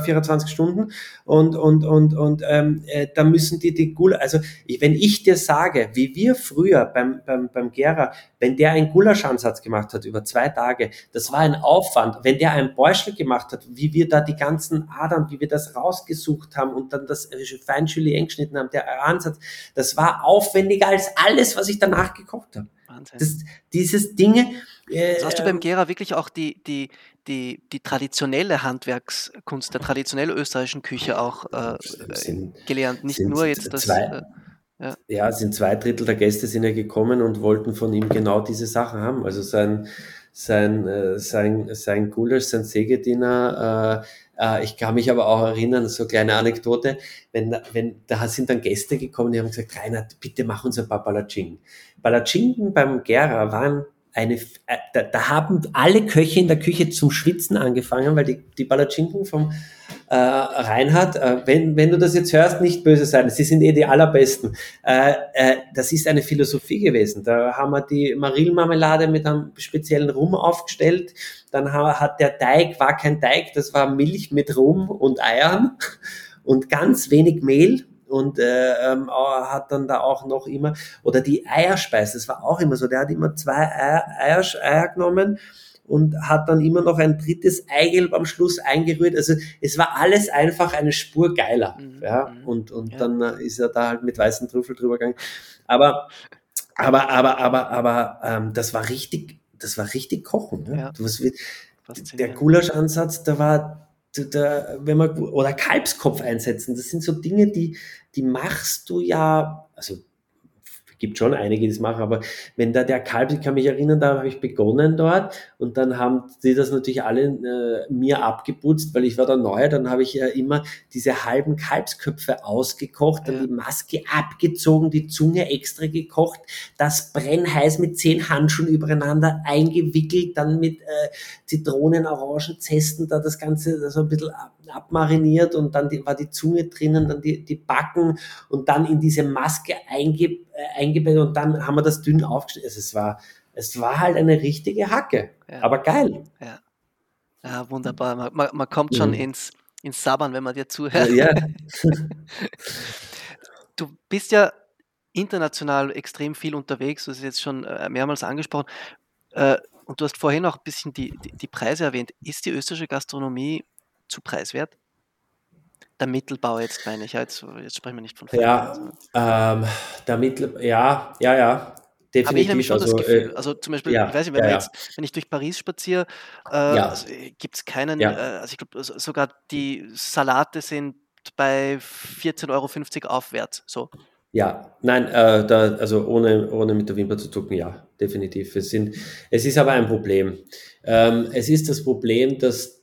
äh, 24 Stunden und, und, und, und ähm, äh, da müssen die die Gula, also ich, wenn ich dir sage, wie wir früher beim, beim, beim Gera, wenn der einen Gulaschansatz gemacht hat über zwei Tage, das war ein Aufwand. Wenn der einen Beuschel gemacht hat, wie wir da die ganzen Adern, wie wir das rausgesucht haben und dann das fein eng geschnitten haben, der Ansatz, das war aufwendiger als alles, was ich danach gekocht habe. Wahnsinn. Das, dieses Dinge. Äh, also hast du beim Gera wirklich auch die, die, die, die traditionelle Handwerkskunst der traditionellen österreichischen Küche auch äh, gelernt, nicht nur jetzt das. Zwei, ja. ja, sind zwei Drittel der Gäste sind ja gekommen und wollten von ihm genau diese Sachen haben. Also sein, sein, äh, sein, sein Gulasch, sein Sägediener, äh, äh, ich kann mich aber auch erinnern, so kleine Anekdote, wenn, wenn, da sind dann Gäste gekommen, die haben gesagt, Reinhard, bitte mach uns ein paar Palatschinken. Palatschinken beim Gera waren eine, äh, da, da, haben alle Köche in der Küche zum Schwitzen angefangen, weil die, die Palatschinken vom äh, Reinhard, äh, wenn, wenn du das jetzt hörst, nicht böse sein, sie sind eh die allerbesten. Äh, äh, das ist eine Philosophie gewesen. Da haben wir die Marillenmarmelade mit einem speziellen Rum aufgestellt. Dann hat der Teig, war kein Teig, das war Milch mit Rum und Eiern und ganz wenig Mehl und äh, ähm, hat dann da auch noch immer, oder die Eierspeise, das war auch immer so, der hat immer zwei Eier, Eier, Eier genommen und hat dann immer noch ein drittes Eigelb am Schluss eingerührt. Also es war alles einfach eine Spur geiler. Mhm. Ja? Mhm. Und, und ja. dann äh, ist er da halt mit weißen Trüffel drüber gegangen. Aber, aber, aber, aber, aber ähm, das war richtig, das war richtig Kochen. Ne? Ja. Was, der Gulasch-Ansatz, da war da, wenn man, oder Kalbskopf einsetzen, das sind so Dinge, die, die machst du ja, also gibt schon einige, die das machen, aber wenn da der Kalb, ich kann mich erinnern, da habe ich begonnen dort und dann haben die das natürlich alle äh, mir abgeputzt, weil ich war da neu, dann habe ich ja immer diese halben Kalbsköpfe ausgekocht, dann ja. die Maske abgezogen, die Zunge extra gekocht, das brennheiß mit zehn Handschuhen übereinander eingewickelt, dann mit äh, Zitronen, Orangen, Zesten da das Ganze so ein bisschen ab, abmariniert und dann die, war die Zunge drinnen, dann die, die Backen und dann in diese Maske einge, äh, eingebettet und dann haben wir das dünn aufgestellt. Also es war, es war halt eine richtige Hacke, ja. aber geil. Ja, ja wunderbar. Man, man, man kommt schon mhm. ins, ins Sabbern, wenn man dir zuhört. Ja. du bist ja international extrem viel unterwegs, du hast es jetzt schon äh, mehrmals angesprochen. Äh, und du hast vorhin auch ein bisschen die, die, die Preise erwähnt. Ist die österreichische Gastronomie zu preiswert? Der Mittelbau jetzt meine ich, jetzt, jetzt sprechen wir nicht von Ja, ähm, der Mittel, ja, ja, ja. definitiv. Habe ich nämlich schon also, das Gefühl. Äh, Also zum Beispiel, ja, ich weiß nicht, wenn, ja, jetzt, wenn ich durch Paris spaziere, äh, ja, also, gibt es keinen, äh, also ich glaube sogar die Salate sind bei 14,50 Euro aufwärts. So. ja. Nein, äh, da, also ohne, ohne mit der Wimper zu zucken, ja, definitiv. Es, sind, es ist aber ein Problem. Ähm, es ist das Problem, dass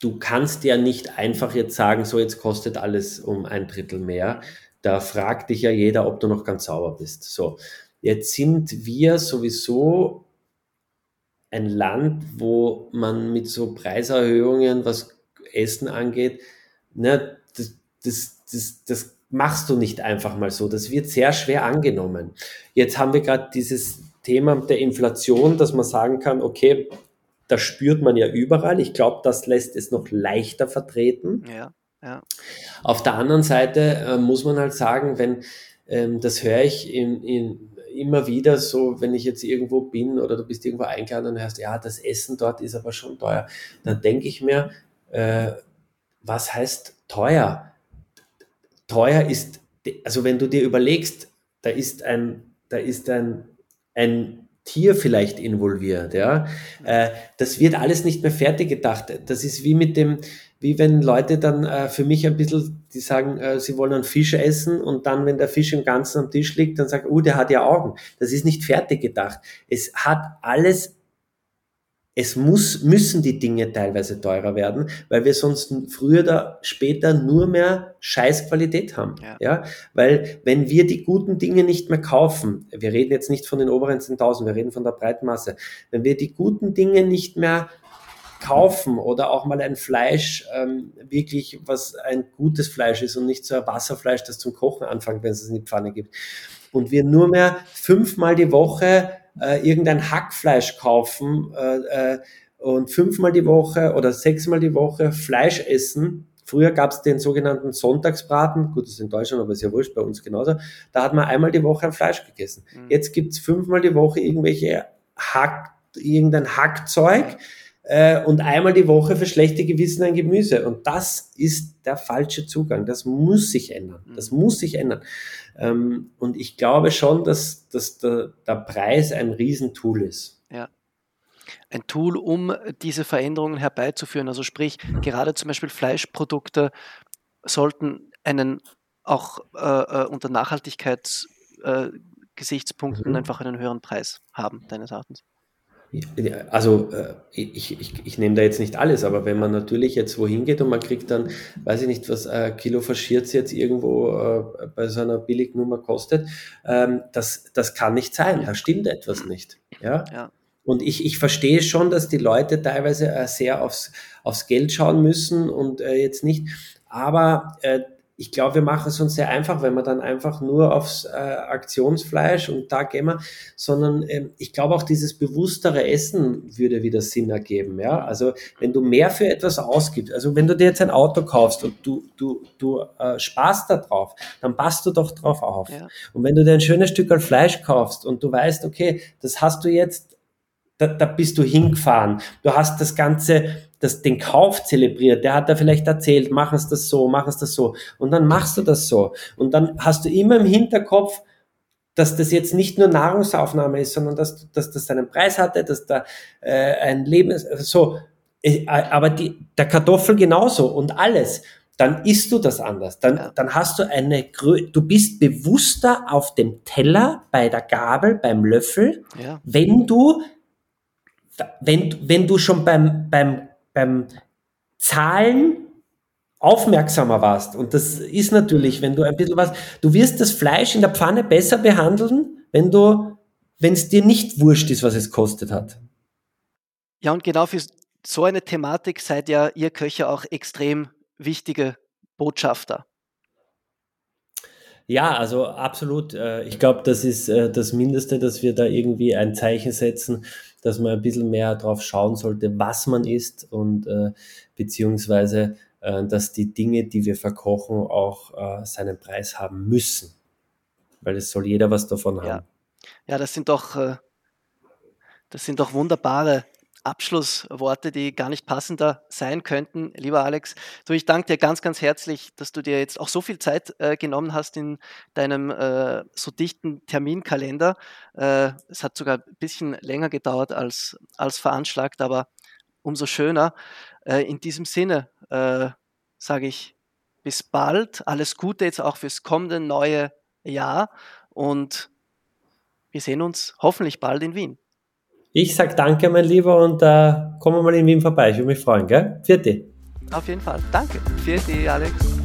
du kannst ja nicht einfach jetzt sagen, so jetzt kostet alles um ein Drittel mehr. Da fragt dich ja jeder, ob du noch ganz sauber bist. So, jetzt sind wir sowieso ein Land, wo man mit so Preiserhöhungen, was Essen angeht, ne, das, das, das, das machst du nicht einfach mal so. Das wird sehr schwer angenommen. Jetzt haben wir gerade dieses Thema der Inflation, dass man sagen kann, okay, das spürt man ja überall. Ich glaube, das lässt es noch leichter vertreten. Ja, ja. Auf der anderen Seite äh, muss man halt sagen, wenn, ähm, das höre ich in, in, immer wieder so, wenn ich jetzt irgendwo bin oder du bist irgendwo eingeladen und hörst, ja, das Essen dort ist aber schon teuer, dann denke ich mir, äh, was heißt teuer? Teuer ist, also wenn du dir überlegst, da ist ein, da ist ein, ein Tier vielleicht involviert, ja, äh, das wird alles nicht mehr fertig gedacht. Das ist wie mit dem, wie wenn Leute dann äh, für mich ein bisschen, die sagen, äh, sie wollen einen Fisch essen und dann, wenn der Fisch im Ganzen am Tisch liegt, dann sagen, oh, der hat ja Augen. Das ist nicht fertig gedacht. Es hat alles es muss, müssen die Dinge teilweise teurer werden, weil wir sonst früher oder später nur mehr Scheißqualität haben. Ja. Ja. Weil wenn wir die guten Dinge nicht mehr kaufen, wir reden jetzt nicht von den oberen 10.000, wir reden von der breiten Masse, wenn wir die guten Dinge nicht mehr kaufen oder auch mal ein Fleisch ähm, wirklich, was ein gutes Fleisch ist und nicht so ein Wasserfleisch, das zum Kochen anfängt, wenn es es in die Pfanne gibt. Und wir nur mehr fünfmal die Woche äh, irgendein Hackfleisch kaufen äh, äh, und fünfmal die Woche oder sechsmal die Woche Fleisch essen. Früher gab es den sogenannten Sonntagsbraten, gut, das ist in Deutschland, aber ist ja wurscht, bei uns genauso. Da hat man einmal die Woche ein Fleisch gegessen. Mhm. Jetzt gibt's fünfmal die Woche irgendwelche Hack, irgendein Hackzeug äh, und einmal die Woche für schlechte Gewissen ein Gemüse. Und das ist der falsche Zugang. Das muss sich ändern. Das muss sich ändern. Ähm, und ich glaube schon, dass, dass der, der Preis ein Riesentool ist. Ja. Ein Tool, um diese Veränderungen herbeizuführen. Also sprich, gerade zum Beispiel Fleischprodukte sollten einen auch äh, äh unter Nachhaltigkeitsgesichtspunkten Mhm. einfach einen höheren Preis haben, deines Erachtens. Also äh, ich, ich, ich nehme da jetzt nicht alles, aber wenn man natürlich jetzt wohin geht und man kriegt dann, weiß ich nicht, was ein Kilo Faschierts jetzt irgendwo äh, bei so einer Billignummer kostet, ähm, das, das kann nicht sein, da stimmt etwas nicht. Ja? Ja. Und ich, ich verstehe schon, dass die Leute teilweise äh, sehr aufs, aufs Geld schauen müssen und äh, jetzt nicht, aber äh, ich glaube, wir machen es uns sehr einfach, wenn wir dann einfach nur aufs äh, Aktionsfleisch und da gehen wir, sondern ähm, ich glaube auch dieses bewusstere Essen würde wieder Sinn ergeben. Ja? Also wenn du mehr für etwas ausgibst, also wenn du dir jetzt ein Auto kaufst und du, du, du äh, sparst da drauf, dann passt du doch drauf auf. Ja. Und wenn du dir ein schönes Stück Fleisch kaufst und du weißt, okay, das hast du jetzt, da, da bist du hingefahren, du hast das Ganze, das, den Kauf zelebriert, der hat da vielleicht erzählt, mach es das so, mach es das so. Und dann machst du das so. Und dann hast du immer im Hinterkopf, dass das jetzt nicht nur Nahrungsaufnahme ist, sondern dass, dass das einen Preis hatte, dass da äh, ein Leben ist, also so. Äh, Aber die, der Kartoffel genauso und alles. Dann isst du das anders. Dann, dann hast du eine, du bist bewusster auf dem Teller, bei der Gabel, beim Löffel, Ja. wenn du, wenn, wenn du schon beim, beim, beim Zahlen aufmerksamer warst. Und das ist natürlich, wenn du ein bisschen was, du wirst das Fleisch in der Pfanne besser behandeln, wenn du, wenn es dir nicht wurscht ist, was es kostet hat. Ja, und genau für so eine Thematik seid ja ihr Köche auch extrem wichtige Botschafter. Ja, also absolut. Äh, Ich glaube, das ist äh, das Mindeste, dass wir da irgendwie ein Zeichen setzen, dass man ein bisschen mehr drauf schauen sollte, was man isst und äh, beziehungsweise, äh, dass die Dinge, die wir verkochen, auch äh, seinen Preis haben müssen. Weil es soll jeder was davon Ja. haben. Ja, das sind doch, äh, das sind doch wunderbare Abschlussworte, die gar nicht passender sein könnten. Lieber Alex, du, ich danke dir ganz, ganz herzlich, dass du dir jetzt auch so viel Zeit äh, genommen hast in deinem äh, so dichten Terminkalender. Äh, es hat sogar ein bisschen länger gedauert als, als veranschlagt, aber umso schöner. Äh, in diesem Sinne äh, sage ich bis bald. Alles Gute jetzt auch fürs kommende neue Jahr und wir sehen uns hoffentlich bald in Wien. Ich sag danke, mein Lieber, und äh, wir mal in Wien vorbei. Ich würde mich freuen, gell? Vierte. Auf jeden Fall. Danke. Vierte, Alex.